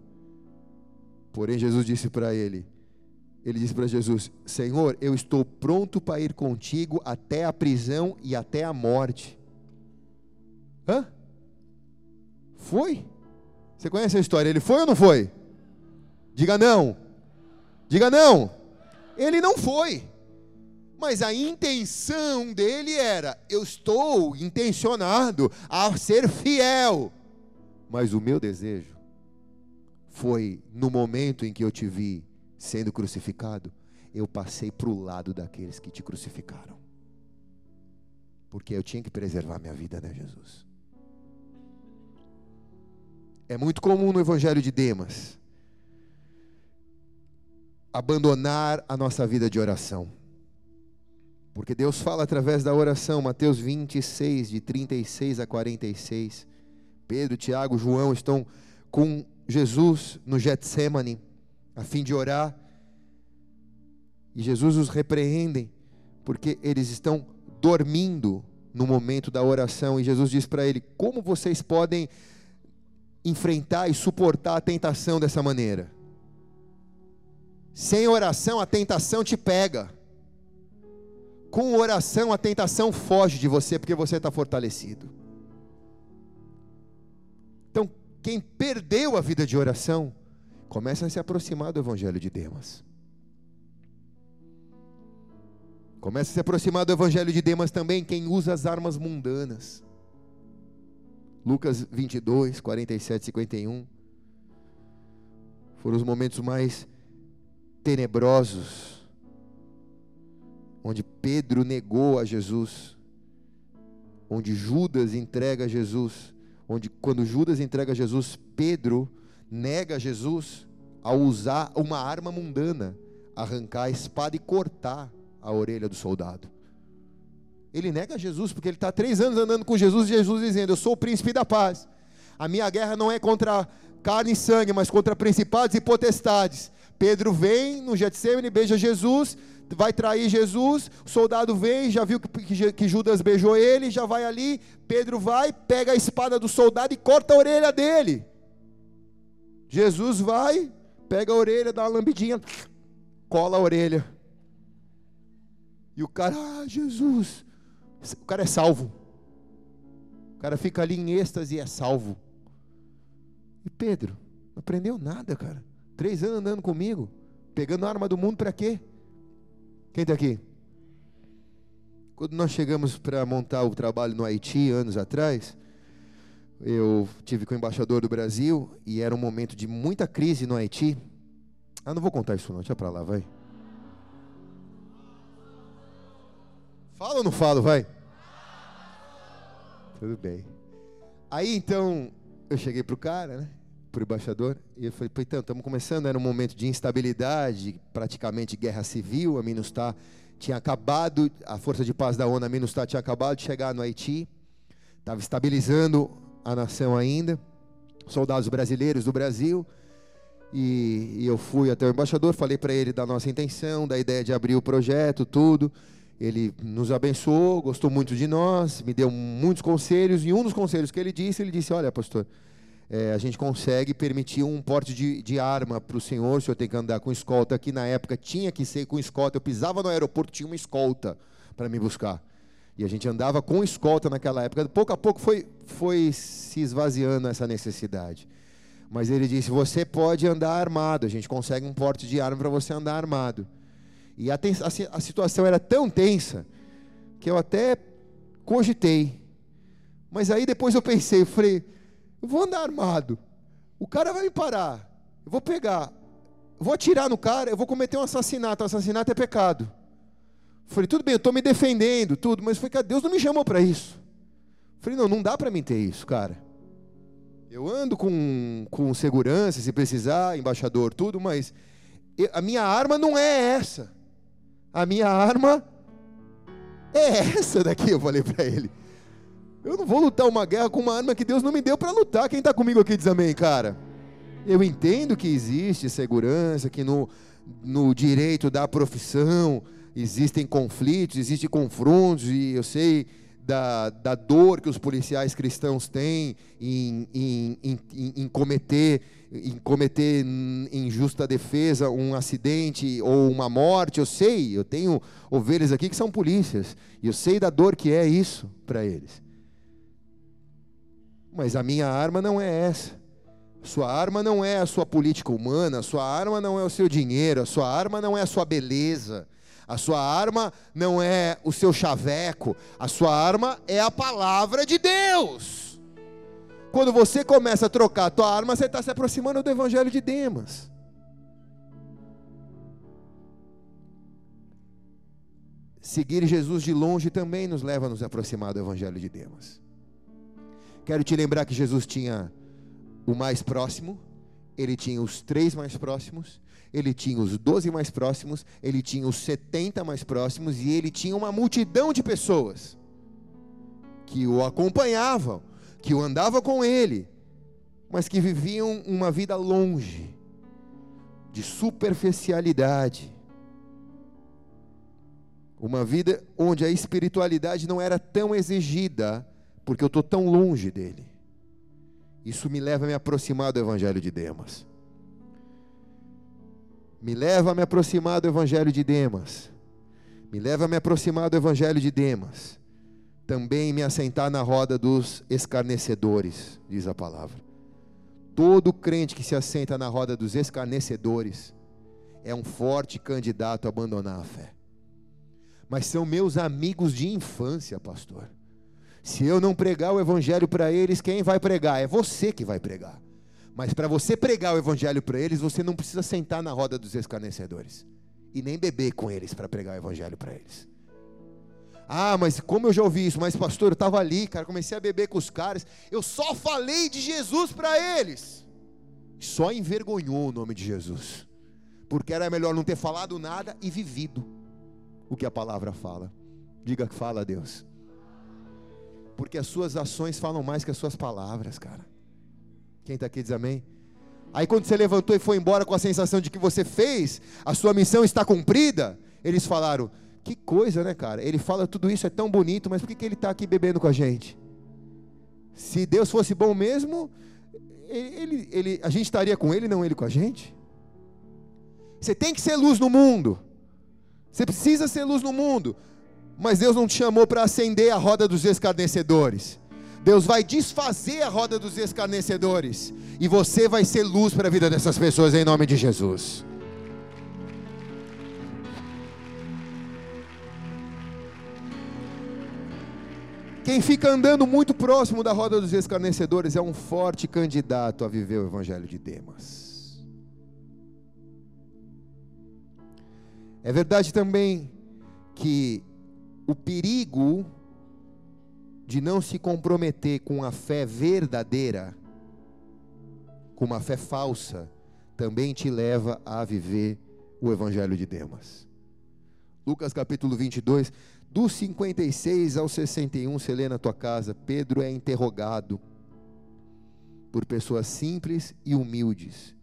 Porém, Jesus disse para ele: Ele disse para Jesus: Senhor, eu estou pronto para ir contigo até a prisão e até a morte. Hã? Foi? Você conhece a história? Ele foi ou não foi? Diga não. Diga não. Ele não foi. Mas a intenção dele era: eu estou intencionado a ser fiel. Mas o meu desejo foi no momento em que eu te vi sendo crucificado, eu passei para o lado daqueles que te crucificaram. Porque eu tinha que preservar minha vida, né, Jesus? É muito comum no Evangelho de Demas abandonar a nossa vida de oração. Porque Deus fala através da oração, Mateus 26, de 36 a 46. Pedro, Tiago, João estão com Jesus no Getsemane, a fim de orar. E Jesus os repreende, porque eles estão dormindo no momento da oração. E Jesus diz para ele: Como vocês podem enfrentar e suportar a tentação dessa maneira. Sem oração, a tentação te pega. Com oração, a tentação foge de você, porque você está fortalecido. Quem perdeu a vida de oração, começa a se aproximar do Evangelho de Demas. Começa a se aproximar do Evangelho de Demas também quem usa as armas mundanas. Lucas 22, 47, 51. Foram os momentos mais tenebrosos, onde Pedro negou a Jesus, onde Judas entrega a Jesus, onde quando Judas entrega Jesus, Pedro nega Jesus ao usar uma arma mundana, arrancar a espada e cortar a orelha do soldado. Ele nega Jesus, porque ele está três anos andando com Jesus, e Jesus dizendo: Eu sou o príncipe da paz. A minha guerra não é contra carne e sangue, mas contra principados e potestades. Pedro vem no Getsemane, beija Jesus, vai trair Jesus. O soldado vem, já viu que, Judas beijou ele, já vai ali. Pedro vai, pega a espada do soldado e corta a orelha dele. Jesus vai, pega a orelha, dá uma lambidinha, cola a orelha. E o cara, ah, Jesus, o cara é salvo. O cara fica ali em êxtase e é salvo. E Pedro, não aprendeu nada, cara. Três anos andando comigo, pegando a arma do mundo para quê? Quem está aqui? Quando nós chegamos para montar o trabalho no Haiti, anos atrás, eu tive com o embaixador do Brasil e era um momento de muita crise no Haiti. Ah, não vou contar isso não, deixa para lá, vai. Fala ou não falo, vai? Tudo bem. Aí então, eu cheguei pro cara, né? Pro embaixador, e eu falei, então, estamos começando, era um momento de instabilidade, praticamente guerra civil, a MINUSTAH tinha acabado, a Força de Paz da ONU, a MINUSTAH tinha acabado de chegar no Haiti, estava estabilizando a nação ainda, soldados brasileiros do Brasil, e, e eu fui até o embaixador, falei para ele da nossa intenção, da ideia de abrir o projeto, tudo, ele nos abençoou, gostou muito de nós, me deu muitos conselhos, e um dos conselhos que ele disse, ele disse, olha pastor, é, a gente consegue permitir um porte de, de arma para o senhor, o senhor tem que andar com escolta, aqui na época tinha que ser com escolta, eu pisava no aeroporto, tinha uma escolta para me buscar, e a gente andava com escolta naquela época, pouco a pouco foi, foi se esvaziando essa necessidade, mas ele disse, você pode andar armado, a gente consegue um porte de arma para você andar armado, e a, a, a situação era tão tensa que eu até cogitei. Mas aí depois eu pensei, eu falei, eu vou andar armado. O cara vai me parar. Eu vou pegar, eu vou atirar no cara, eu vou cometer um assassinato. Assassinato é pecado. Falei, tudo bem, eu estou me defendendo, tudo, mas foi que Deus não me chamou para isso. Falei, não, não dá para mim ter isso, cara. Eu ando com, com segurança, se precisar, embaixador, tudo, mas eu, a minha arma não é essa. A minha arma é essa daqui, eu falei para ele. Eu não vou lutar uma guerra com uma arma que Deus não me deu para lutar. Quem está comigo aqui diz amém, cara. Eu entendo que existe segurança, que no, no direito da profissão existem conflitos, existem confrontos, e eu sei da, da dor que os policiais cristãos têm em, em, em, em cometer em cometer em justa defesa um acidente ou uma morte, eu sei, eu tenho ovelhas aqui que são polícias, e eu sei da dor que é isso para eles. Mas a minha arma não é essa. Sua arma não é a sua política humana, sua arma não é o seu dinheiro, a sua arma não é a sua beleza, a sua arma não é o seu chaveco, a sua arma é a palavra de Deus. Quando você começa a trocar a tua arma, você está se aproximando do evangelho de Demas. Seguir Jesus de longe também nos leva a nos aproximar do evangelho de Demas. Quero te lembrar que Jesus tinha o mais próximo, ele tinha os três mais próximos, ele tinha os doze mais próximos, ele tinha os setenta mais próximos e ele tinha uma multidão de pessoas que o acompanhavam, que o andavam com ele, mas que viviam uma vida longe, de superficialidade, uma vida onde a espiritualidade não era tão exigida porque eu estou tão longe dele. Isso me leva a me aproximar do Evangelho de Demas. Me leva a me aproximar do Evangelho de Demas. Me leva a me aproximar do Evangelho de Demas. Também me assentar na roda dos escarnecedores, diz a palavra. Todo crente que se assenta na roda dos escarnecedores é um forte candidato a abandonar a fé. Mas são meus amigos de infância, pastor. Se eu não pregar o evangelho para eles, quem vai pregar? É você que vai pregar. Mas para você pregar o evangelho para eles, você não precisa sentar na roda dos escarnecedores e nem beber com eles para pregar o evangelho para eles. Ah, mas como eu já ouvi isso, mas pastor, eu estava ali, cara, comecei a beber com os caras, eu só falei de Jesus para eles. Só envergonhou o nome de Jesus. Porque era melhor não ter falado nada e vivido o que a palavra fala. Diga que fala Deus. Porque as suas ações falam mais que as suas palavras, cara. Quem está aqui diz amém? Aí quando você levantou e foi embora com a sensação de que você fez, a sua missão está cumprida, eles falaram: que coisa, né, cara? Ele fala tudo isso, é tão bonito, mas por que, que ele está aqui bebendo com a gente? Se Deus fosse bom mesmo, ele, ele, a gente estaria com ele, não ele com a gente? Você tem que ser luz no mundo. Você precisa ser luz no mundo. Mas Deus não te chamou para acender a roda dos escarnecedores. Deus vai desfazer a roda dos escarnecedores. E você vai ser luz para a vida dessas pessoas em nome de Jesus. Quem fica andando muito próximo da roda dos escarnecedores é um forte candidato a viver o evangelho de Demas. É verdade também que o perigo de não se comprometer com a fé verdadeira, com uma fé falsa, também te leva a viver o Evangelho de Demas. Lucas capítulo 22, dos 56 ao 61, você lê na tua casa, Pedro é interrogado por pessoas simples e humildes,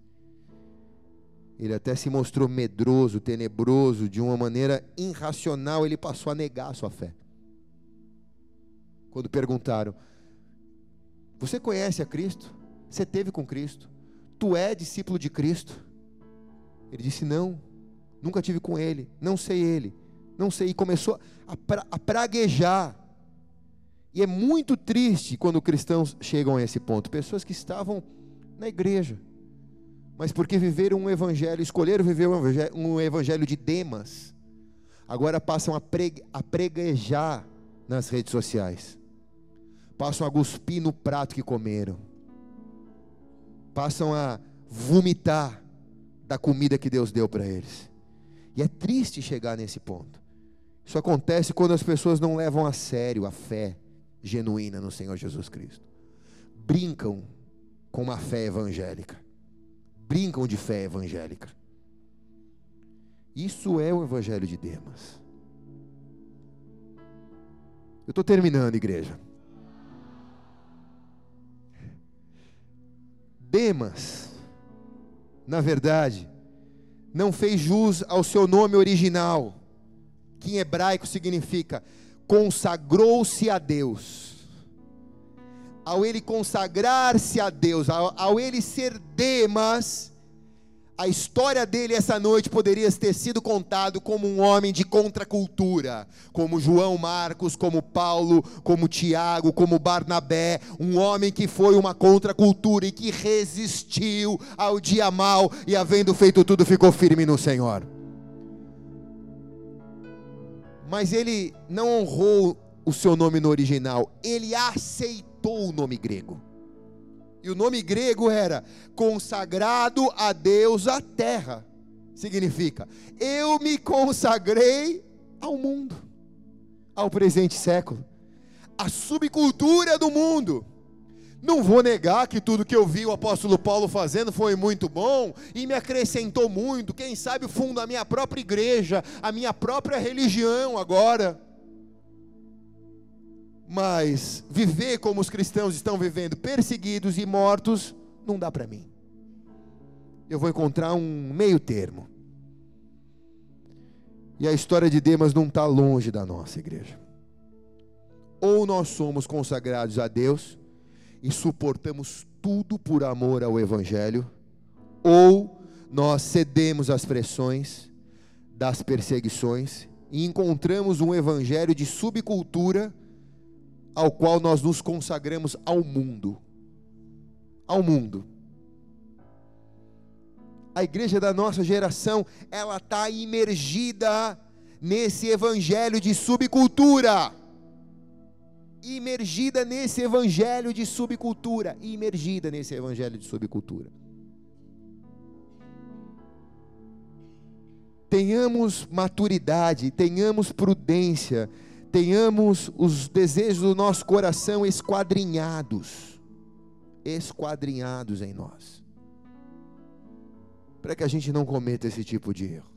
ele até se mostrou medroso, tenebroso, de uma maneira irracional, ele passou a negar a sua fé. Quando perguntaram: Você conhece a Cristo? Você teve com Cristo? Tu é discípulo de Cristo? Ele disse: Não, nunca tive com ele, não sei ele, não sei. E começou a, pra, a praguejar. E é muito triste quando cristãos chegam a esse ponto pessoas que estavam na igreja mas porque viveram um evangelho, escolheram viver um evangelho, um evangelho de Demas, agora passam a, preg, a preguejar nas redes sociais, passam a cuspir no prato que comeram, passam a vomitar da comida que Deus deu para eles. E é triste chegar nesse ponto. Isso acontece quando as pessoas não levam a sério a fé genuína no Senhor Jesus Cristo. Brincam com uma fé evangélica. Brincam de fé evangélica. Isso é o evangelho de Demas. Eu estou terminando, igreja. Demas, na verdade, não fez jus ao seu nome original, que em hebraico significa consagrou-se a Deus. Ao ele consagrar-se a Deus, ao, ao ele ser Demas, a história dele essa noite poderia ter sido contado como um homem de contracultura, como João Marcos, como Paulo, como Tiago, como Barnabé, um homem que foi uma contracultura e que resistiu ao dia mal e havendo feito tudo ficou firme no Senhor. Mas ele não honrou o seu nome no original, ele aceitou o nome grego. E o nome grego era consagrado a Deus a terra. Significa, eu me consagrei ao mundo, ao presente século, à subcultura do mundo. Não vou negar que tudo que eu vi o apóstolo Paulo fazendo foi muito bom e me acrescentou muito. Quem sabe fundo a minha própria igreja, a minha própria religião agora. Mas viver como os cristãos estão vivendo, perseguidos e mortos, não dá para mim. Eu vou encontrar um meio termo. E a história de Demas não está longe da nossa igreja. Ou nós somos consagrados a Deus e suportamos tudo por amor ao Evangelho, ou nós cedemos às pressões das perseguições e encontramos um Evangelho de subcultura ao qual nós nos consagramos ao mundo. Ao mundo. A igreja da nossa geração, ela está imergida nesse evangelho de subcultura. Imergida nesse evangelho de subcultura. Imergida nesse evangelho de subcultura. Tenhamos maturidade, tenhamos prudência tenhamos os desejos do nosso coração esquadrinhados, esquadrinhados em nós, para que a gente não cometa esse tipo de erro,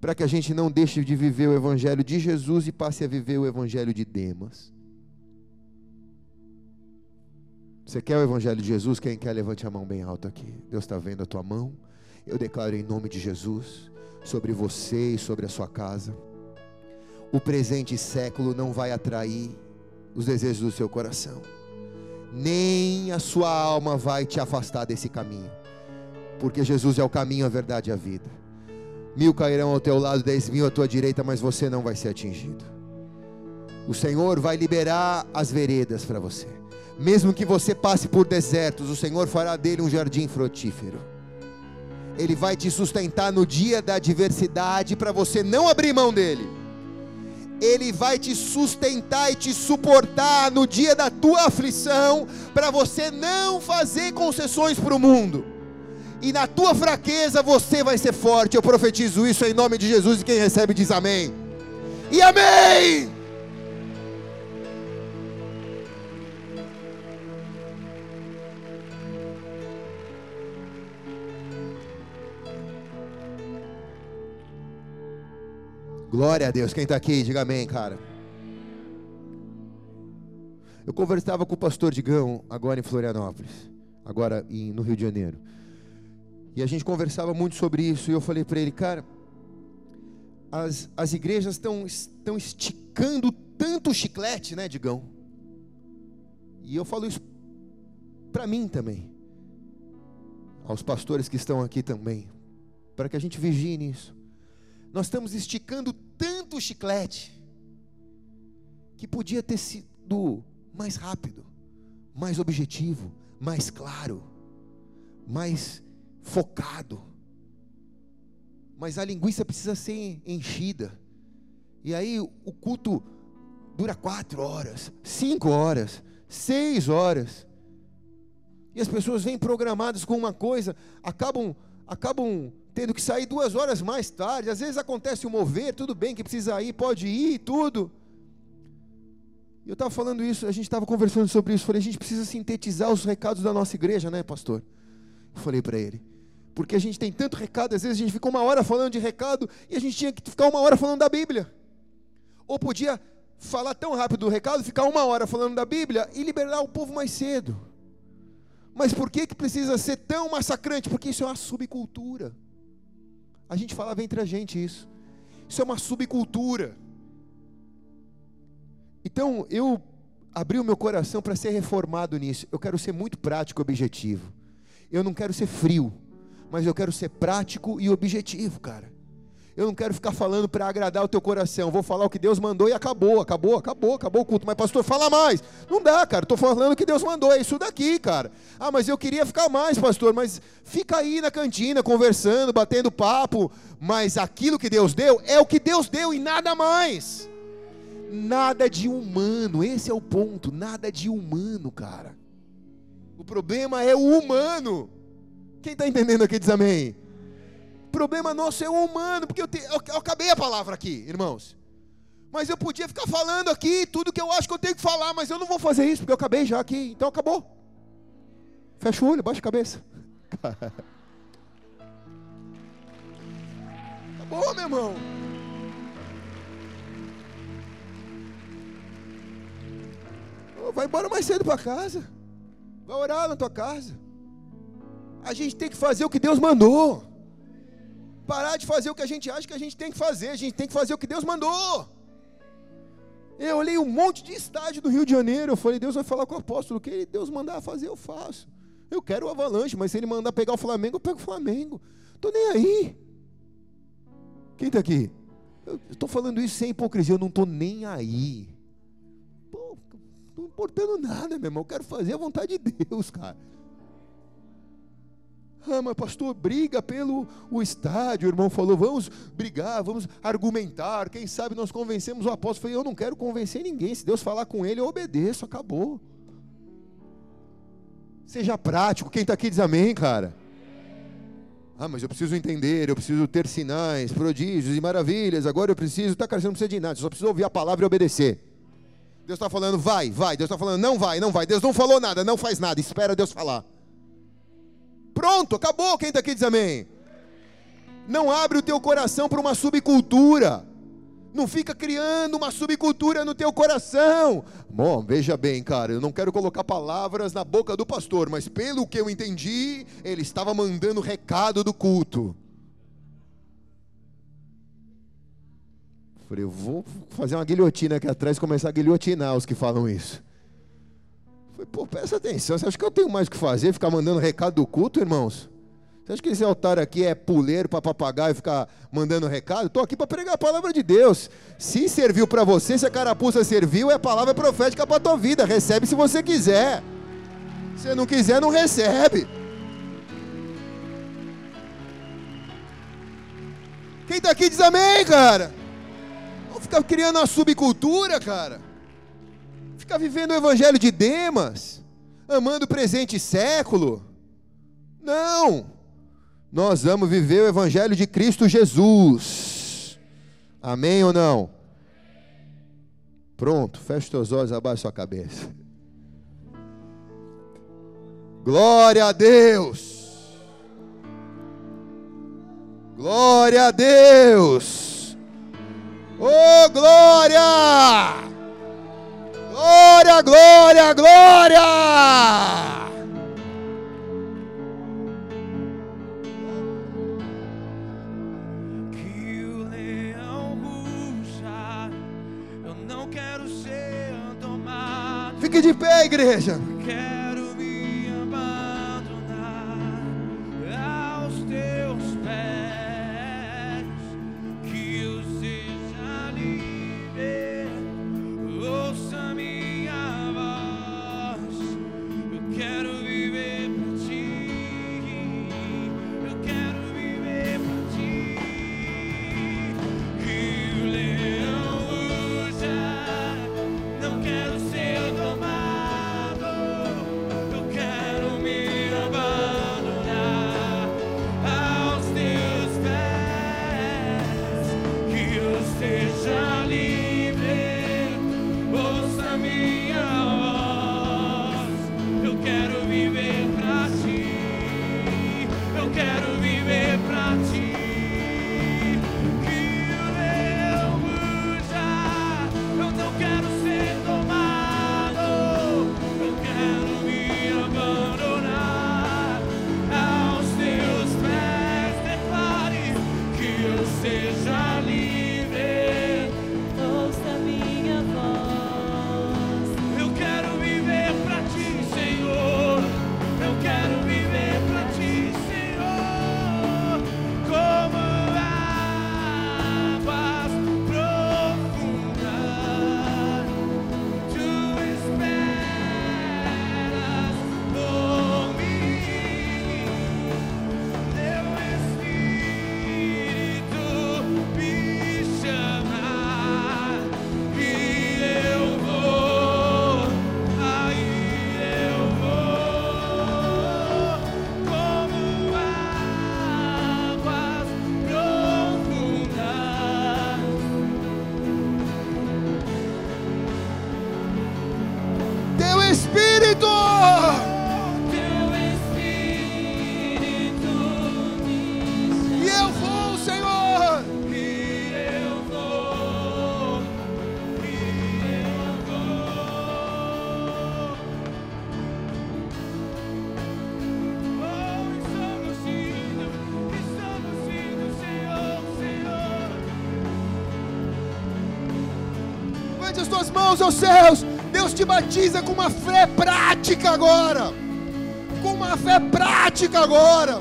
para que a gente não deixe de viver o Evangelho de Jesus e passe a viver o Evangelho de Demas. Você quer o Evangelho de Jesus? Quem quer, levante a mão bem alto aqui. Deus está vendo a tua mão. Eu declaro em nome de Jesus sobre você e sobre a sua casa o presente século não vai atrair os desejos do seu coração, nem a sua alma vai te afastar desse caminho, porque Jesus é o caminho, a verdade e a vida. Mil cairão ao teu lado, dez mil à tua direita, mas você não vai ser atingido. O Senhor vai liberar as veredas para você. Mesmo que você passe por desertos, o Senhor fará dele um jardim frutífero. Ele vai te sustentar no dia da adversidade para você não abrir mão dele. Ele vai te sustentar e te suportar no dia da tua aflição, para você não fazer concessões para o mundo. E na tua fraqueza você vai ser forte. Eu profetizo isso em nome de Jesus e quem recebe diz amém. E amém! Glória a Deus. Quem está aqui, diga amém, cara. Eu conversava com o pastor Digão, agora em Florianópolis, agora em, no Rio de Janeiro. E a gente conversava muito sobre isso. E eu falei para ele, cara, as, as igrejas estão esticando tanto o chiclete, né, Digão? E eu falo isso para mim também, aos pastores que estão aqui também, para que a gente vigie nisso. Nós estamos esticando tanto o chiclete que podia ter sido mais rápido, mais objetivo, mais claro, mais focado. Mas a linguiça precisa ser enchida. E aí o culto dura quatro horas, cinco horas, seis horas. E as pessoas vêm programadas com uma coisa, acabam, acabam tendo que sair duas horas mais tarde. Às vezes acontece o mover, tudo bem que precisa ir, pode ir, tudo. Eu estava falando isso, a gente estava conversando sobre isso. Falei, a gente precisa sintetizar os recados da nossa igreja, né, pastor? Eu falei para ele. Porque a gente tem tanto recado, às vezes a gente fica uma hora falando de recado e a gente tinha que ficar uma hora falando da Bíblia. Ou podia falar tão rápido do recado, ficar uma hora falando da Bíblia e liberar o povo mais cedo. Mas por que, que precisa ser tão massacrante? Porque isso é uma subcultura. A gente falava entre a gente isso. Isso é uma subcultura. Então eu abri o meu coração para ser reformado nisso. Eu quero ser muito prático e objetivo. Eu não quero ser frio, mas eu quero ser prático e objetivo, cara. Eu não quero ficar falando para agradar o teu coração. Vou falar o que Deus mandou e acabou, acabou, acabou, acabou o culto. Mas pastor, fala mais. Não dá, cara. Estou falando o que Deus mandou. É isso daqui, cara. Ah, mas eu queria ficar mais, pastor. Mas fica aí na cantina conversando, batendo papo. Mas aquilo que Deus deu é o que Deus deu e nada mais. Nada de humano. Esse é o ponto. Nada de humano, cara. O problema é o humano. Quem está entendendo aqui diz amém. Problema nosso é humano, porque eu, te, eu, eu acabei a palavra aqui, irmãos. Mas eu podia ficar falando aqui tudo que eu acho que eu tenho que falar, mas eu não vou fazer isso, porque eu acabei já aqui, então acabou. Fecha o olho, baixa a cabeça. acabou, meu irmão. Vai embora mais cedo para casa. Vai orar na tua casa. A gente tem que fazer o que Deus mandou. Parar de fazer o que a gente acha que a gente tem que fazer. A gente tem que fazer o que Deus mandou. Eu olhei um monte de estádio do Rio de Janeiro. Eu falei, Deus vai falar com o apóstolo. O que Deus mandar fazer, eu faço. Eu quero o avalanche, mas se ele mandar pegar o Flamengo, eu pego o Flamengo. Estou nem aí. Quem está aqui? Eu estou falando isso sem hipocrisia, eu não estou nem aí. Pô, não importando nada, meu irmão. Eu quero fazer a vontade de Deus, cara. Ah, mas pastor, briga pelo o estádio. O irmão falou: vamos brigar, vamos argumentar. Quem sabe nós convencemos o apóstolo. Eu eu não quero convencer ninguém. Se Deus falar com ele, eu obedeço. Acabou. Seja prático. Quem está aqui diz amém, cara. Ah, mas eu preciso entender, eu preciso ter sinais, prodígios e maravilhas. Agora eu preciso. Tá, cara, você não precisa de nada, só precisa ouvir a palavra e obedecer. Deus está falando, vai, vai. Deus está falando, não vai, não vai. Deus não falou nada, não faz nada. Espera Deus falar. Pronto, acabou. Quem está aqui diz amém. Não abre o teu coração para uma subcultura. Não fica criando uma subcultura no teu coração. Bom, veja bem, cara, eu não quero colocar palavras na boca do pastor, mas pelo que eu entendi, ele estava mandando recado do culto. Falei, eu vou fazer uma guilhotina aqui atrás e começar a guilhotinar os que falam isso. Pô, presta atenção, você acha que eu tenho mais o que fazer? Ficar mandando recado do culto, irmãos? Você acha que esse altar aqui é puleiro para papagaio ficar mandando recado? Estou aqui para pregar a palavra de Deus. Se serviu para você, se a carapuça serviu, é a palavra profética para a tua vida. Recebe se você quiser. Se não quiser, não recebe. Quem está aqui diz amém, cara. Vamos ficar criando uma subcultura, cara. Ficar vivendo o evangelho de Demas, amando o presente século. Não. Nós vamos viver o evangelho de Cristo Jesus. Amém ou não? Pronto, fecha teus olhos, abaixa sua cabeça. Glória a Deus. Glória a Deus. Oh, glória! Glória, glória, glória! Que o leão ruja, eu não quero ser domado. Fique de pé, igreja. Mãos aos céus. Deus te batiza com uma fé prática agora. Com uma fé prática agora.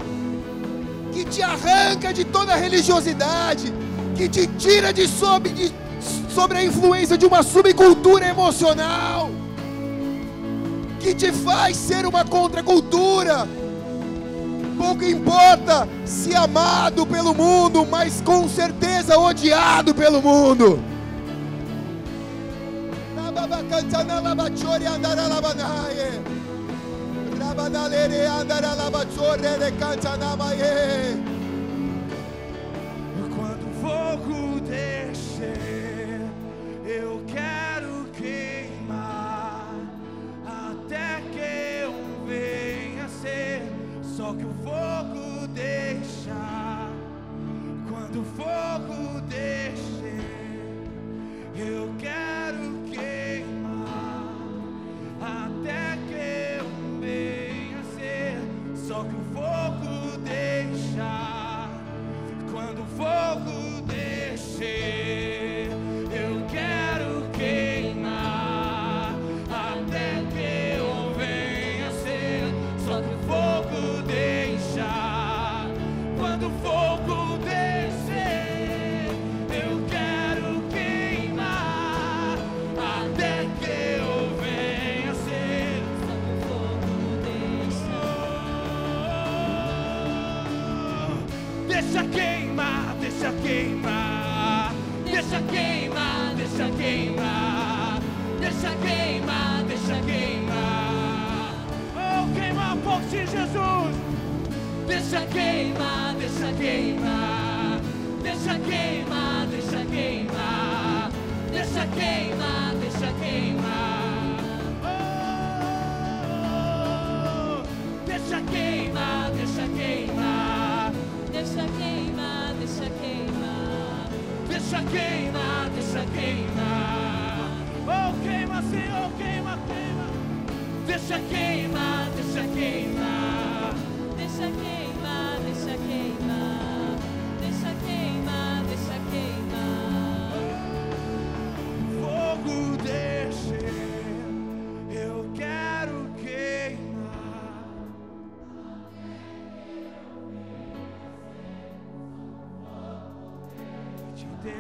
Que te arranca de toda religiosidade. Que te tira de sobre, de, sobre a influência de uma subcultura emocional. Que te faz ser uma contracultura. Pouco importa se amado pelo mundo, mas com certeza odiado pelo mundo. Quando o fogo descer, eu quero Deixa queimar, deixa queimar, deixa queimar, deixa queimar, deixa queimar, deixa queimar. Deixa queimar, deixa queimar. Deixa queimar, deixa queimar. Deixa queimar, deixa queimar. Oh, queima, Senhor, queima, queima. Deixa queimar, deixa queimar.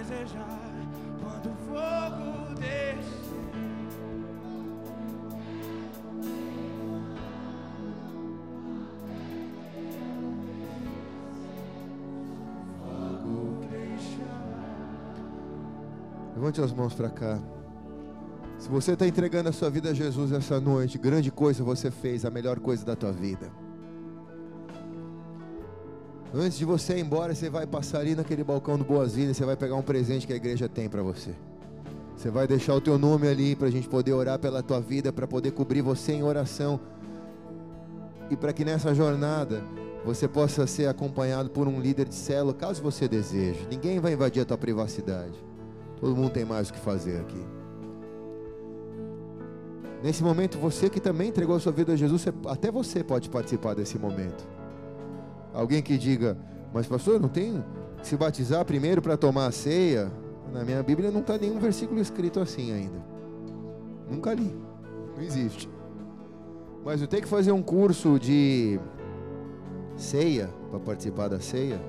Desejar quando o fogo descer. Levante as mãos para cá. Se você está entregando a sua vida a Jesus essa noite, grande coisa você fez, a melhor coisa da tua vida. Antes de você ir embora, você vai passar ali naquele balcão do Boas-Vindas, você vai pegar um presente que a igreja tem para você. Você vai deixar o teu nome ali para a gente poder orar pela tua vida, para poder cobrir você em oração. E para que nessa jornada você possa ser acompanhado por um líder de célula, caso você deseje. Ninguém vai invadir a tua privacidade. Todo mundo tem mais o que fazer aqui. Nesse momento, você que também entregou a sua vida a Jesus, até você pode participar desse momento. Alguém que diga, mas pastor, não que se batizar primeiro para tomar a ceia? Na minha Bíblia não está nenhum versículo escrito assim ainda. Nunca li. Não existe. Mas eu tenho que fazer um curso de ceia para participar da ceia.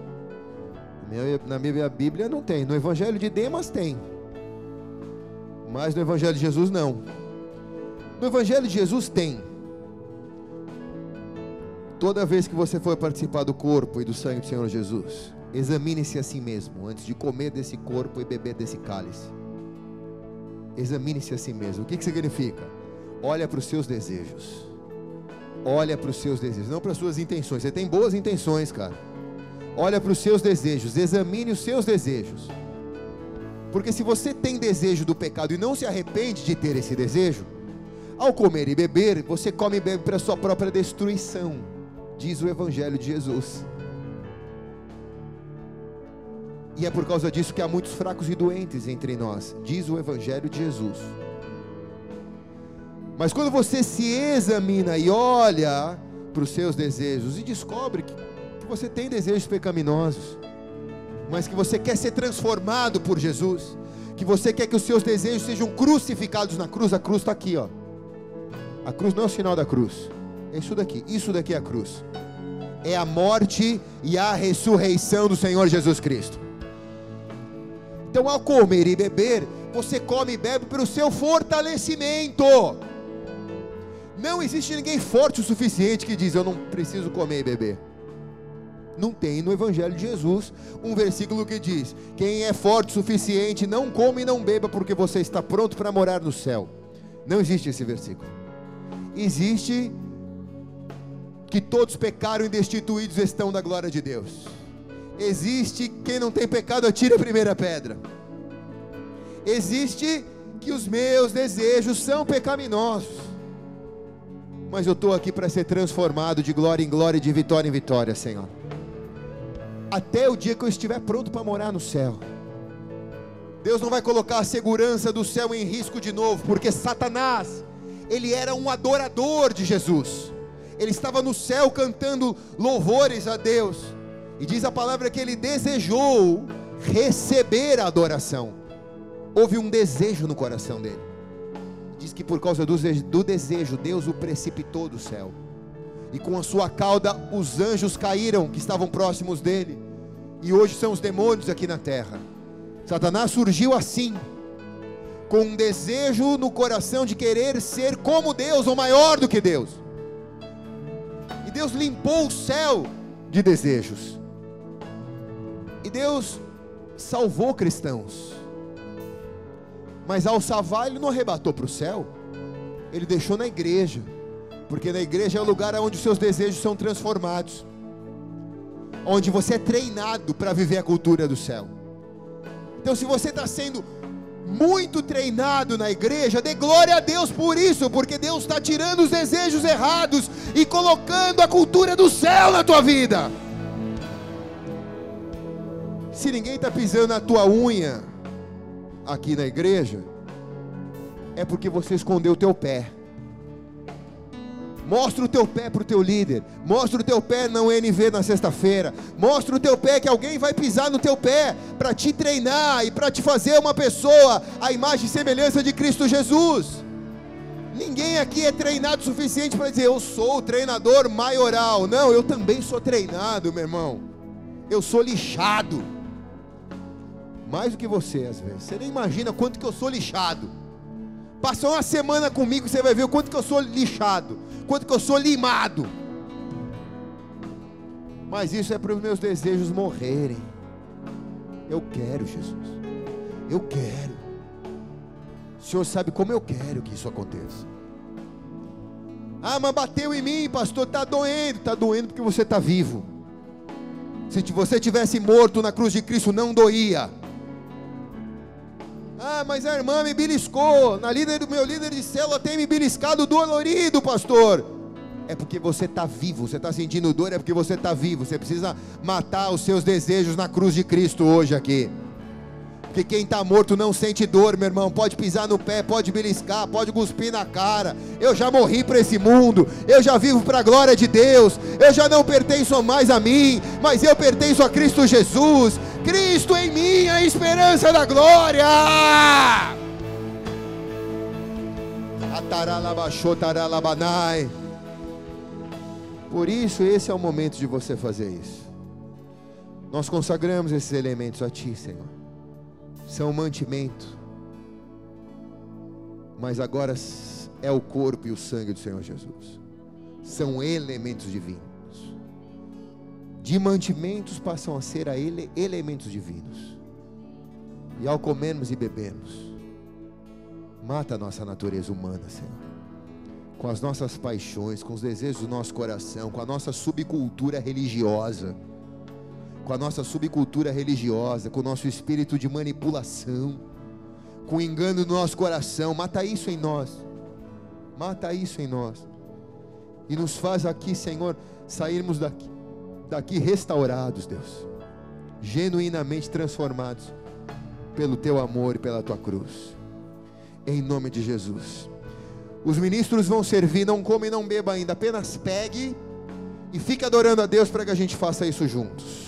Na minha Bíblia não tem. No Evangelho de Demas tem. Mas no Evangelho de Jesus não. No Evangelho de Jesus tem. Toda vez que você for participar do corpo e do sangue do Senhor Jesus, examine-se a si mesmo antes de comer desse corpo e beber desse cálice. Examine-se a si mesmo. O que, que significa? Olha para os seus desejos. Olha para os seus desejos, não para as suas intenções. Você tem boas intenções, cara. Olha para os seus desejos, examine os seus desejos. Porque se você tem desejo do pecado e não se arrepende de ter esse desejo, ao comer e beber, você come e bebe para sua própria destruição, diz o Evangelho de Jesus. E é por causa disso que há muitos fracos e doentes entre nós, diz o Evangelho de Jesus. Mas quando você se examina e olha para os seus desejos e descobre que você tem desejos pecaminosos, mas que você quer ser transformado por Jesus, que você quer que os seus desejos sejam crucificados na cruz, a cruz está aqui, ó. A cruz não é o sinal da cruz. É isso daqui. Isso daqui é a cruz. É a morte e a ressurreição do Senhor Jesus Cristo. Então, ao comer e beber, você come e bebe para o seu fortalecimento. Não existe ninguém forte o suficiente que diz: Eu não preciso comer e beber. Não tem no Evangelho de Jesus um versículo que diz: Quem é forte o suficiente, não come e não beba, porque você está pronto para morar no céu. Não existe esse versículo. Existe que todos pecaram e destituídos estão da glória de Deus. Existe quem não tem pecado, atire a primeira pedra. Existe que os meus desejos são pecaminosos. Mas eu estou aqui para ser transformado de glória em glória e de vitória em vitória, Senhor. Até o dia que eu estiver pronto para morar no céu. Deus não vai colocar a segurança do céu em risco de novo, porque Satanás, ele era um adorador de Jesus. Ele estava no céu cantando louvores a Deus. E diz a palavra que ele desejou receber a adoração. Houve um desejo no coração dele. Diz que por causa do, desejo, Deus o precipitou do céu. E com a sua cauda, os anjos caíram que estavam próximos dele. E hoje são os demônios aqui na terra. Satanás surgiu assim, com um desejo no coração de querer ser como Deus ou maior do que Deus. E Deus limpou o céu de desejos. E Deus salvou cristãos. Mas ao salvar, Ele não arrebatou para o céu, Ele deixou na igreja, porque na igreja é o lugar onde os seus desejos são transformados, onde você é treinado para viver a cultura do céu. Então, se você está sendo muito treinado na igreja, dê glória a Deus por isso, porque Deus está tirando os desejos errados e colocando a cultura do céu na tua vida. Se ninguém está pisando na tua unha aqui na igreja, é porque você escondeu o teu pé. Mostra o teu pé para o teu líder. Mostra o teu pé no NV na sexta-feira. Mostra o teu pé que alguém vai pisar no teu pé para te treinar e para te fazer uma pessoa à imagem e semelhança de Cristo Jesus. Ninguém aqui é treinado o suficiente para dizer eu sou o treinador maioral. Não, eu também sou treinado, meu irmão. Eu sou lixado. Mais do que você às vezes. Você nem imagina quanto que eu sou lixado. Passa uma semana comigo, você vai ver o quanto que eu sou lixado, quanto que eu sou limado. Mas isso é para os meus desejos morrerem. Eu quero, Jesus. Eu quero. O Senhor sabe como eu quero que isso aconteça. Ah, mas bateu em mim, pastor, está doendo. Está doendo porque você está vivo. Se você tivesse morto na cruz de Cristo, não doía. Ah, mas a irmã me beliscou. Na líder do meu líder de célula tem me beliscado dolorido, pastor. É porque você está vivo, você está sentindo dor, é porque você está vivo. Você precisa matar os seus desejos na cruz de Cristo hoje aqui. Porque quem está morto não sente dor, meu irmão. Pode pisar no pé, pode beliscar, pode cuspir na cara. Eu já morri para esse mundo. Eu já vivo para a glória de Deus. Eu já não pertenço mais a mim, mas eu pertenço a Cristo Jesus. Cristo em mim, a esperança da glória. Por isso, esse é o momento de você fazer isso. Nós consagramos esses elementos a Ti, Senhor. São mantimento. Mas agora é o corpo e o sangue do Senhor Jesus. São elementos divinos. De mantimentos passam a ser a ele elementos divinos. E ao comermos e bebermos, mata a nossa natureza humana, Senhor. Com as nossas paixões, com os desejos do nosso coração, com a nossa subcultura religiosa, com a nossa subcultura religiosa, com o nosso espírito de manipulação, com o engano do nosso coração, mata isso em nós, mata isso em nós, e nos faz aqui, Senhor, sairmos daqui, daqui restaurados, Deus, genuinamente transformados pelo Teu amor e pela Tua cruz, em nome de Jesus. Os ministros vão servir, não come e não beba ainda, apenas pegue e fique adorando a Deus para que a gente faça isso juntos.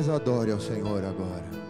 Adore ao Senhor agora.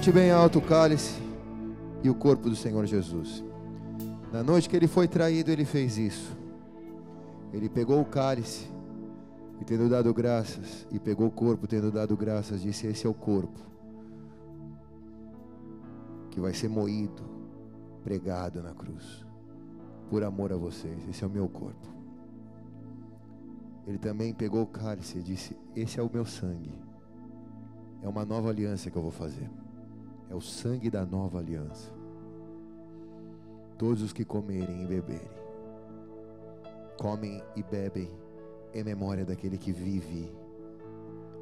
Levante bem alto o cálice e o corpo do Senhor Jesus. Na noite que ele foi traído, ele fez isso. Ele pegou o cálice e tendo dado graças, e pegou o corpo tendo dado graças, disse: Esse é o corpo que vai ser moído, pregado na cruz, por amor a vocês. Esse é o meu corpo. Ele também pegou o cálice e disse: Esse é o meu sangue. É uma nova aliança que eu vou fazer. É o sangue da nova aliança. Todos os que comerem e beberem, comem e bebem em memória daquele que vive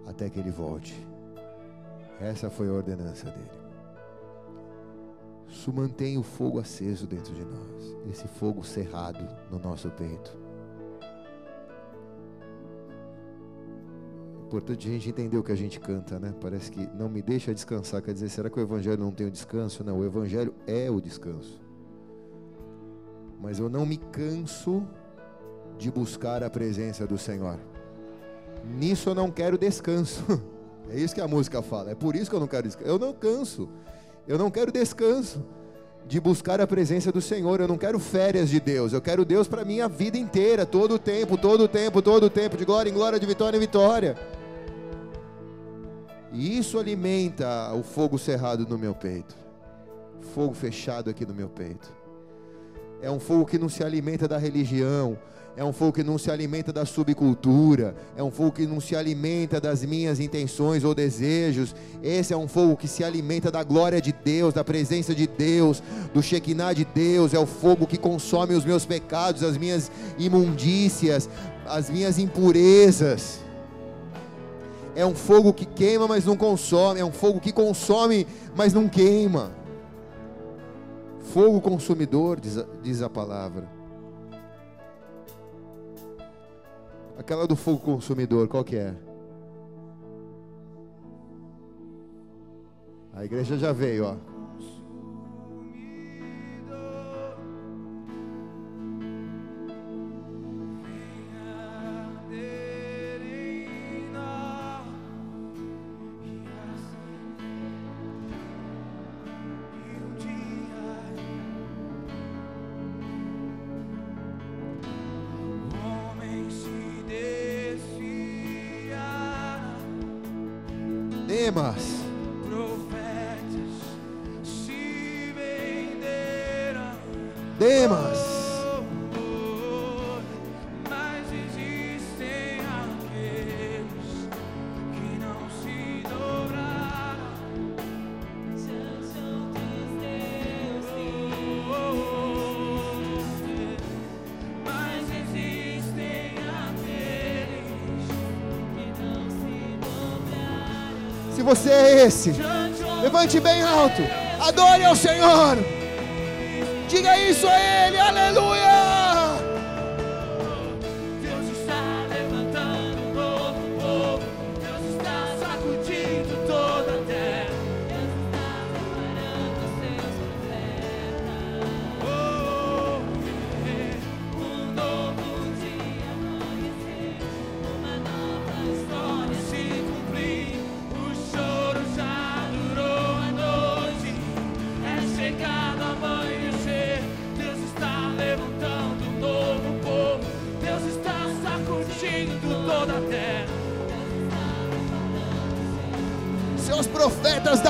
até que ele volte. Essa foi a ordenança dele. Isso mantém o fogo aceso dentro de nós, esse fogo cerrado no nosso peito. Importante a gente entender o que a gente canta, né? Parece que não me deixa descansar. Quer dizer, será que o Evangelho não tem o descanso? Não, o Evangelho é o descanso. Mas eu não me canso de buscar a presença do Senhor. Nisso eu não quero descanso. É isso que a música fala. É por isso que eu não quero descanso. Eu não canso. Eu não quero descanso de buscar a presença do Senhor. Eu não quero férias de Deus. Eu quero Deus para minha vida inteira, todo o tempo, todo o tempo, todo o tempo, de glória em glória, de vitória em vitória. E isso alimenta o fogo cerrado no meu peito. Fogo fechado aqui no meu peito. É um fogo que não se alimenta da religião. É um fogo que não se alimenta da subcultura. É um fogo que não se alimenta das minhas intenções ou desejos. Esse é um fogo que se alimenta da glória de Deus, da presença de Deus, do Shekinah de Deus. É o fogo que consome os meus pecados, as minhas imundícias, as minhas impurezas. É um fogo que queima, mas não consome. É um fogo que consome, mas não queima. Fogo consumidor, diz a, diz a palavra. Aquela do fogo consumidor, qual que é? A igreja já veio, ó. Esse, levante bem alto, adore ao Senhor, diga isso a Ele, aleluia!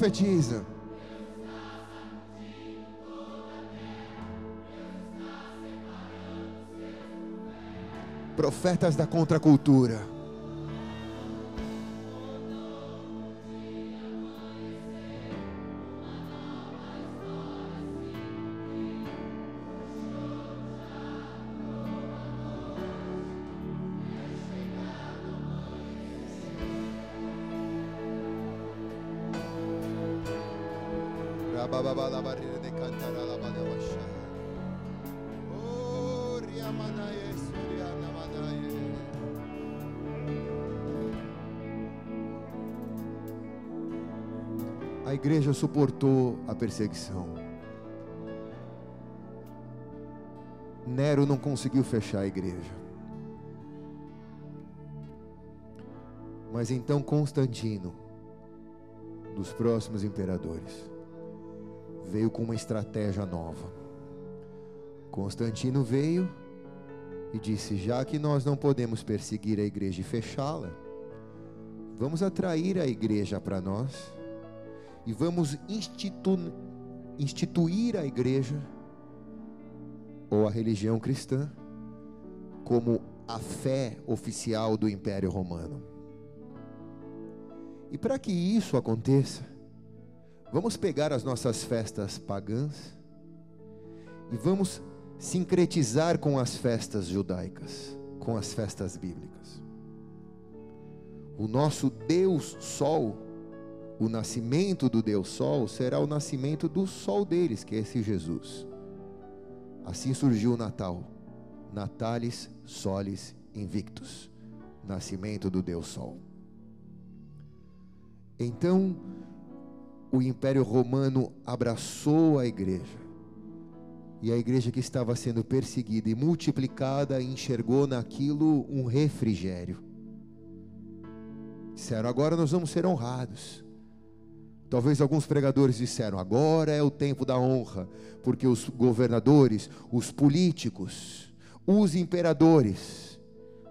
Profetiza. Profetas da contracultura. Suportou a perseguição. Nero não conseguiu fechar a igreja. Mas então Constantino, dos próximos imperadores, veio com uma estratégia nova. Constantino veio e disse: já que nós não podemos perseguir a igreja e fechá-la, vamos atrair a igreja para nós e vamos institu- instituir a igreja ou a religião cristã como a fé oficial do Império Romano. E para que isso aconteça, vamos pegar as nossas festas pagãs e vamos sincretizar com as festas judaicas, com as festas bíblicas. O nosso Deus Sol, o nascimento do Deus Sol, será o nascimento do Sol deles, que é esse Jesus. Assim surgiu o Natal, Natalis Solis Invictus, nascimento do Deus Sol. Então, o Império Romano abraçou a igreja. E a igreja que estava sendo perseguida e multiplicada enxergou naquilo um refrigério. Disseram: agora nós vamos ser honrados. Talvez alguns pregadores disseram: agora é o tempo da honra, porque os governadores, os políticos, os imperadores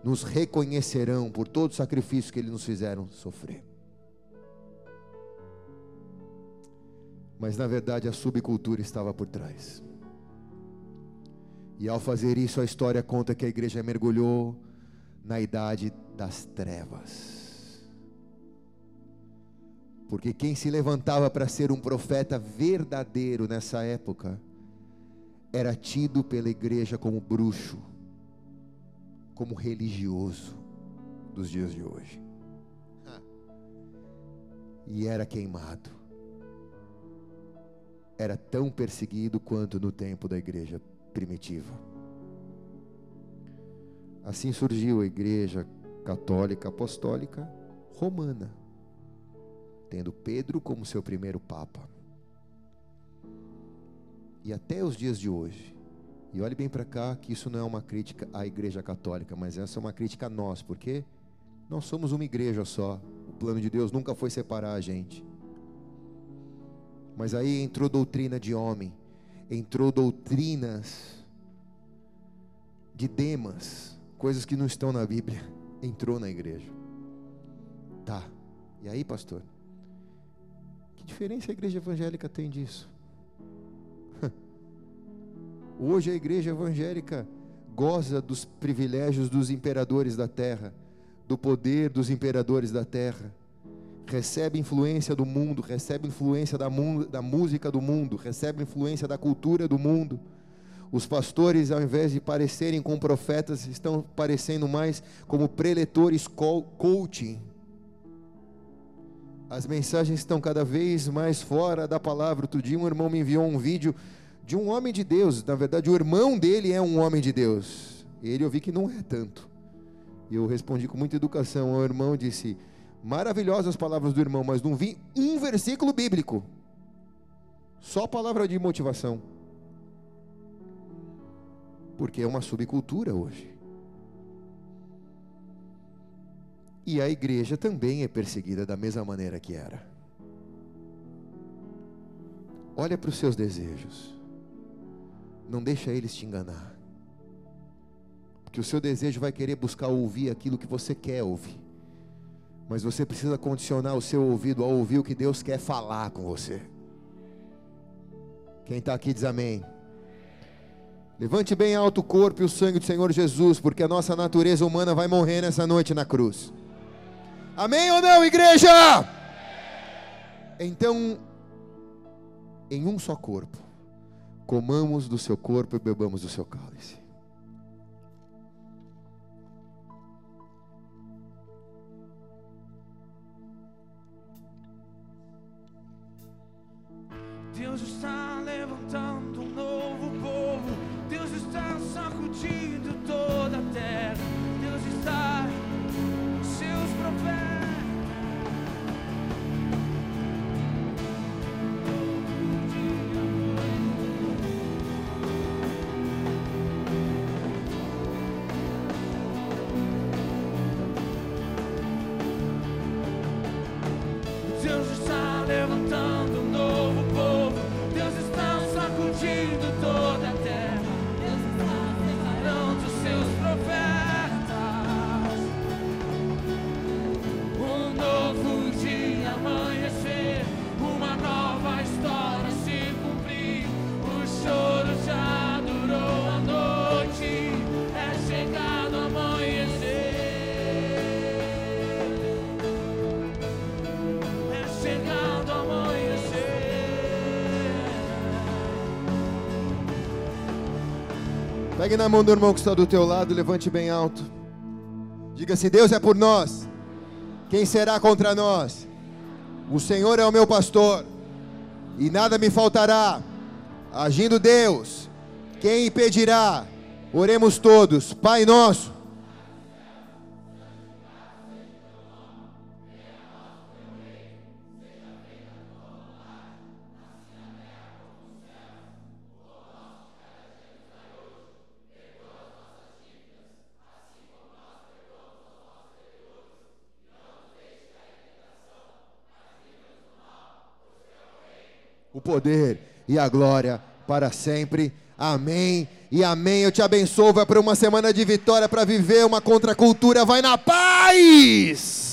nos reconhecerão por todo o sacrifício que eles nos fizeram sofrer. Mas na verdade a subcultura estava por trás. E ao fazer isso, a história conta que a igreja mergulhou na idade das trevas. Porque quem se levantava para ser um profeta verdadeiro nessa época era tido pela igreja como bruxo, como religioso dos dias de hoje. E era queimado. Era tão perseguido quanto no tempo da igreja primitiva. Assim surgiu a igreja católica apostólica romana, tendo Pedro como seu primeiro papa. E até os dias de hoje, e olhe bem para cá que isso não é uma crítica à igreja católica, mas essa é uma crítica a nós, porque nós somos uma igreja só. O plano de Deus nunca foi separar a gente. Mas aí entrou doutrina de homem, entrou doutrinas de Demas, coisas que não estão na Bíblia, entrou na igreja. Tá, E aí, pastor? Diferença a igreja evangélica tem disso? Hoje a igreja evangélica goza dos privilégios dos imperadores da terra, do poder dos imperadores da terra. Recebe influência do mundo, recebe influência da, mu- da música do mundo, recebe influência da cultura do mundo. Os pastores, ao invés de parecerem com profetas, estão parecendo mais como preletores co- coaching. As mensagens estão cada vez mais fora da palavra. Outro dia um irmão me enviou um vídeo de um homem de Deus. Na verdade, o irmão dele é um homem de Deus. Ele eu vi que não é tanto. E eu respondi com muita educação ao irmão, disse: "Maravilhosas as palavras do irmão, mas não vi um versículo bíblico. Só palavra de motivação. Porque é uma subcultura hoje. E a igreja também é perseguida da mesma maneira que era. Olha para os seus desejos. Não deixa eles te enganar. Porque o seu desejo vai querer buscar ouvir aquilo que você quer ouvir. Mas você precisa condicionar o seu ouvido a ouvir o que Deus quer falar com você. Quem está aqui diz amém. Levante bem alto o corpo e o sangue do Senhor Jesus, porque a nossa natureza humana vai morrer nessa noite na cruz. Amém ou não, igreja? Então, em um só corpo, comamos do seu corpo e bebamos do seu cálice. Deus está levantando Pegue na mão do irmão que está do teu lado, levante bem alto. Diga se Deus é por nós, quem será contra nós? O Senhor é o meu pastor, e nada me faltará. Agindo Deus, quem impedirá? Oremos todos, Pai nosso. O poder e a glória para sempre. Amém e amém. Eu te abençoo. Vai para uma semana de vitória para viver uma contracultura. Vai na paz.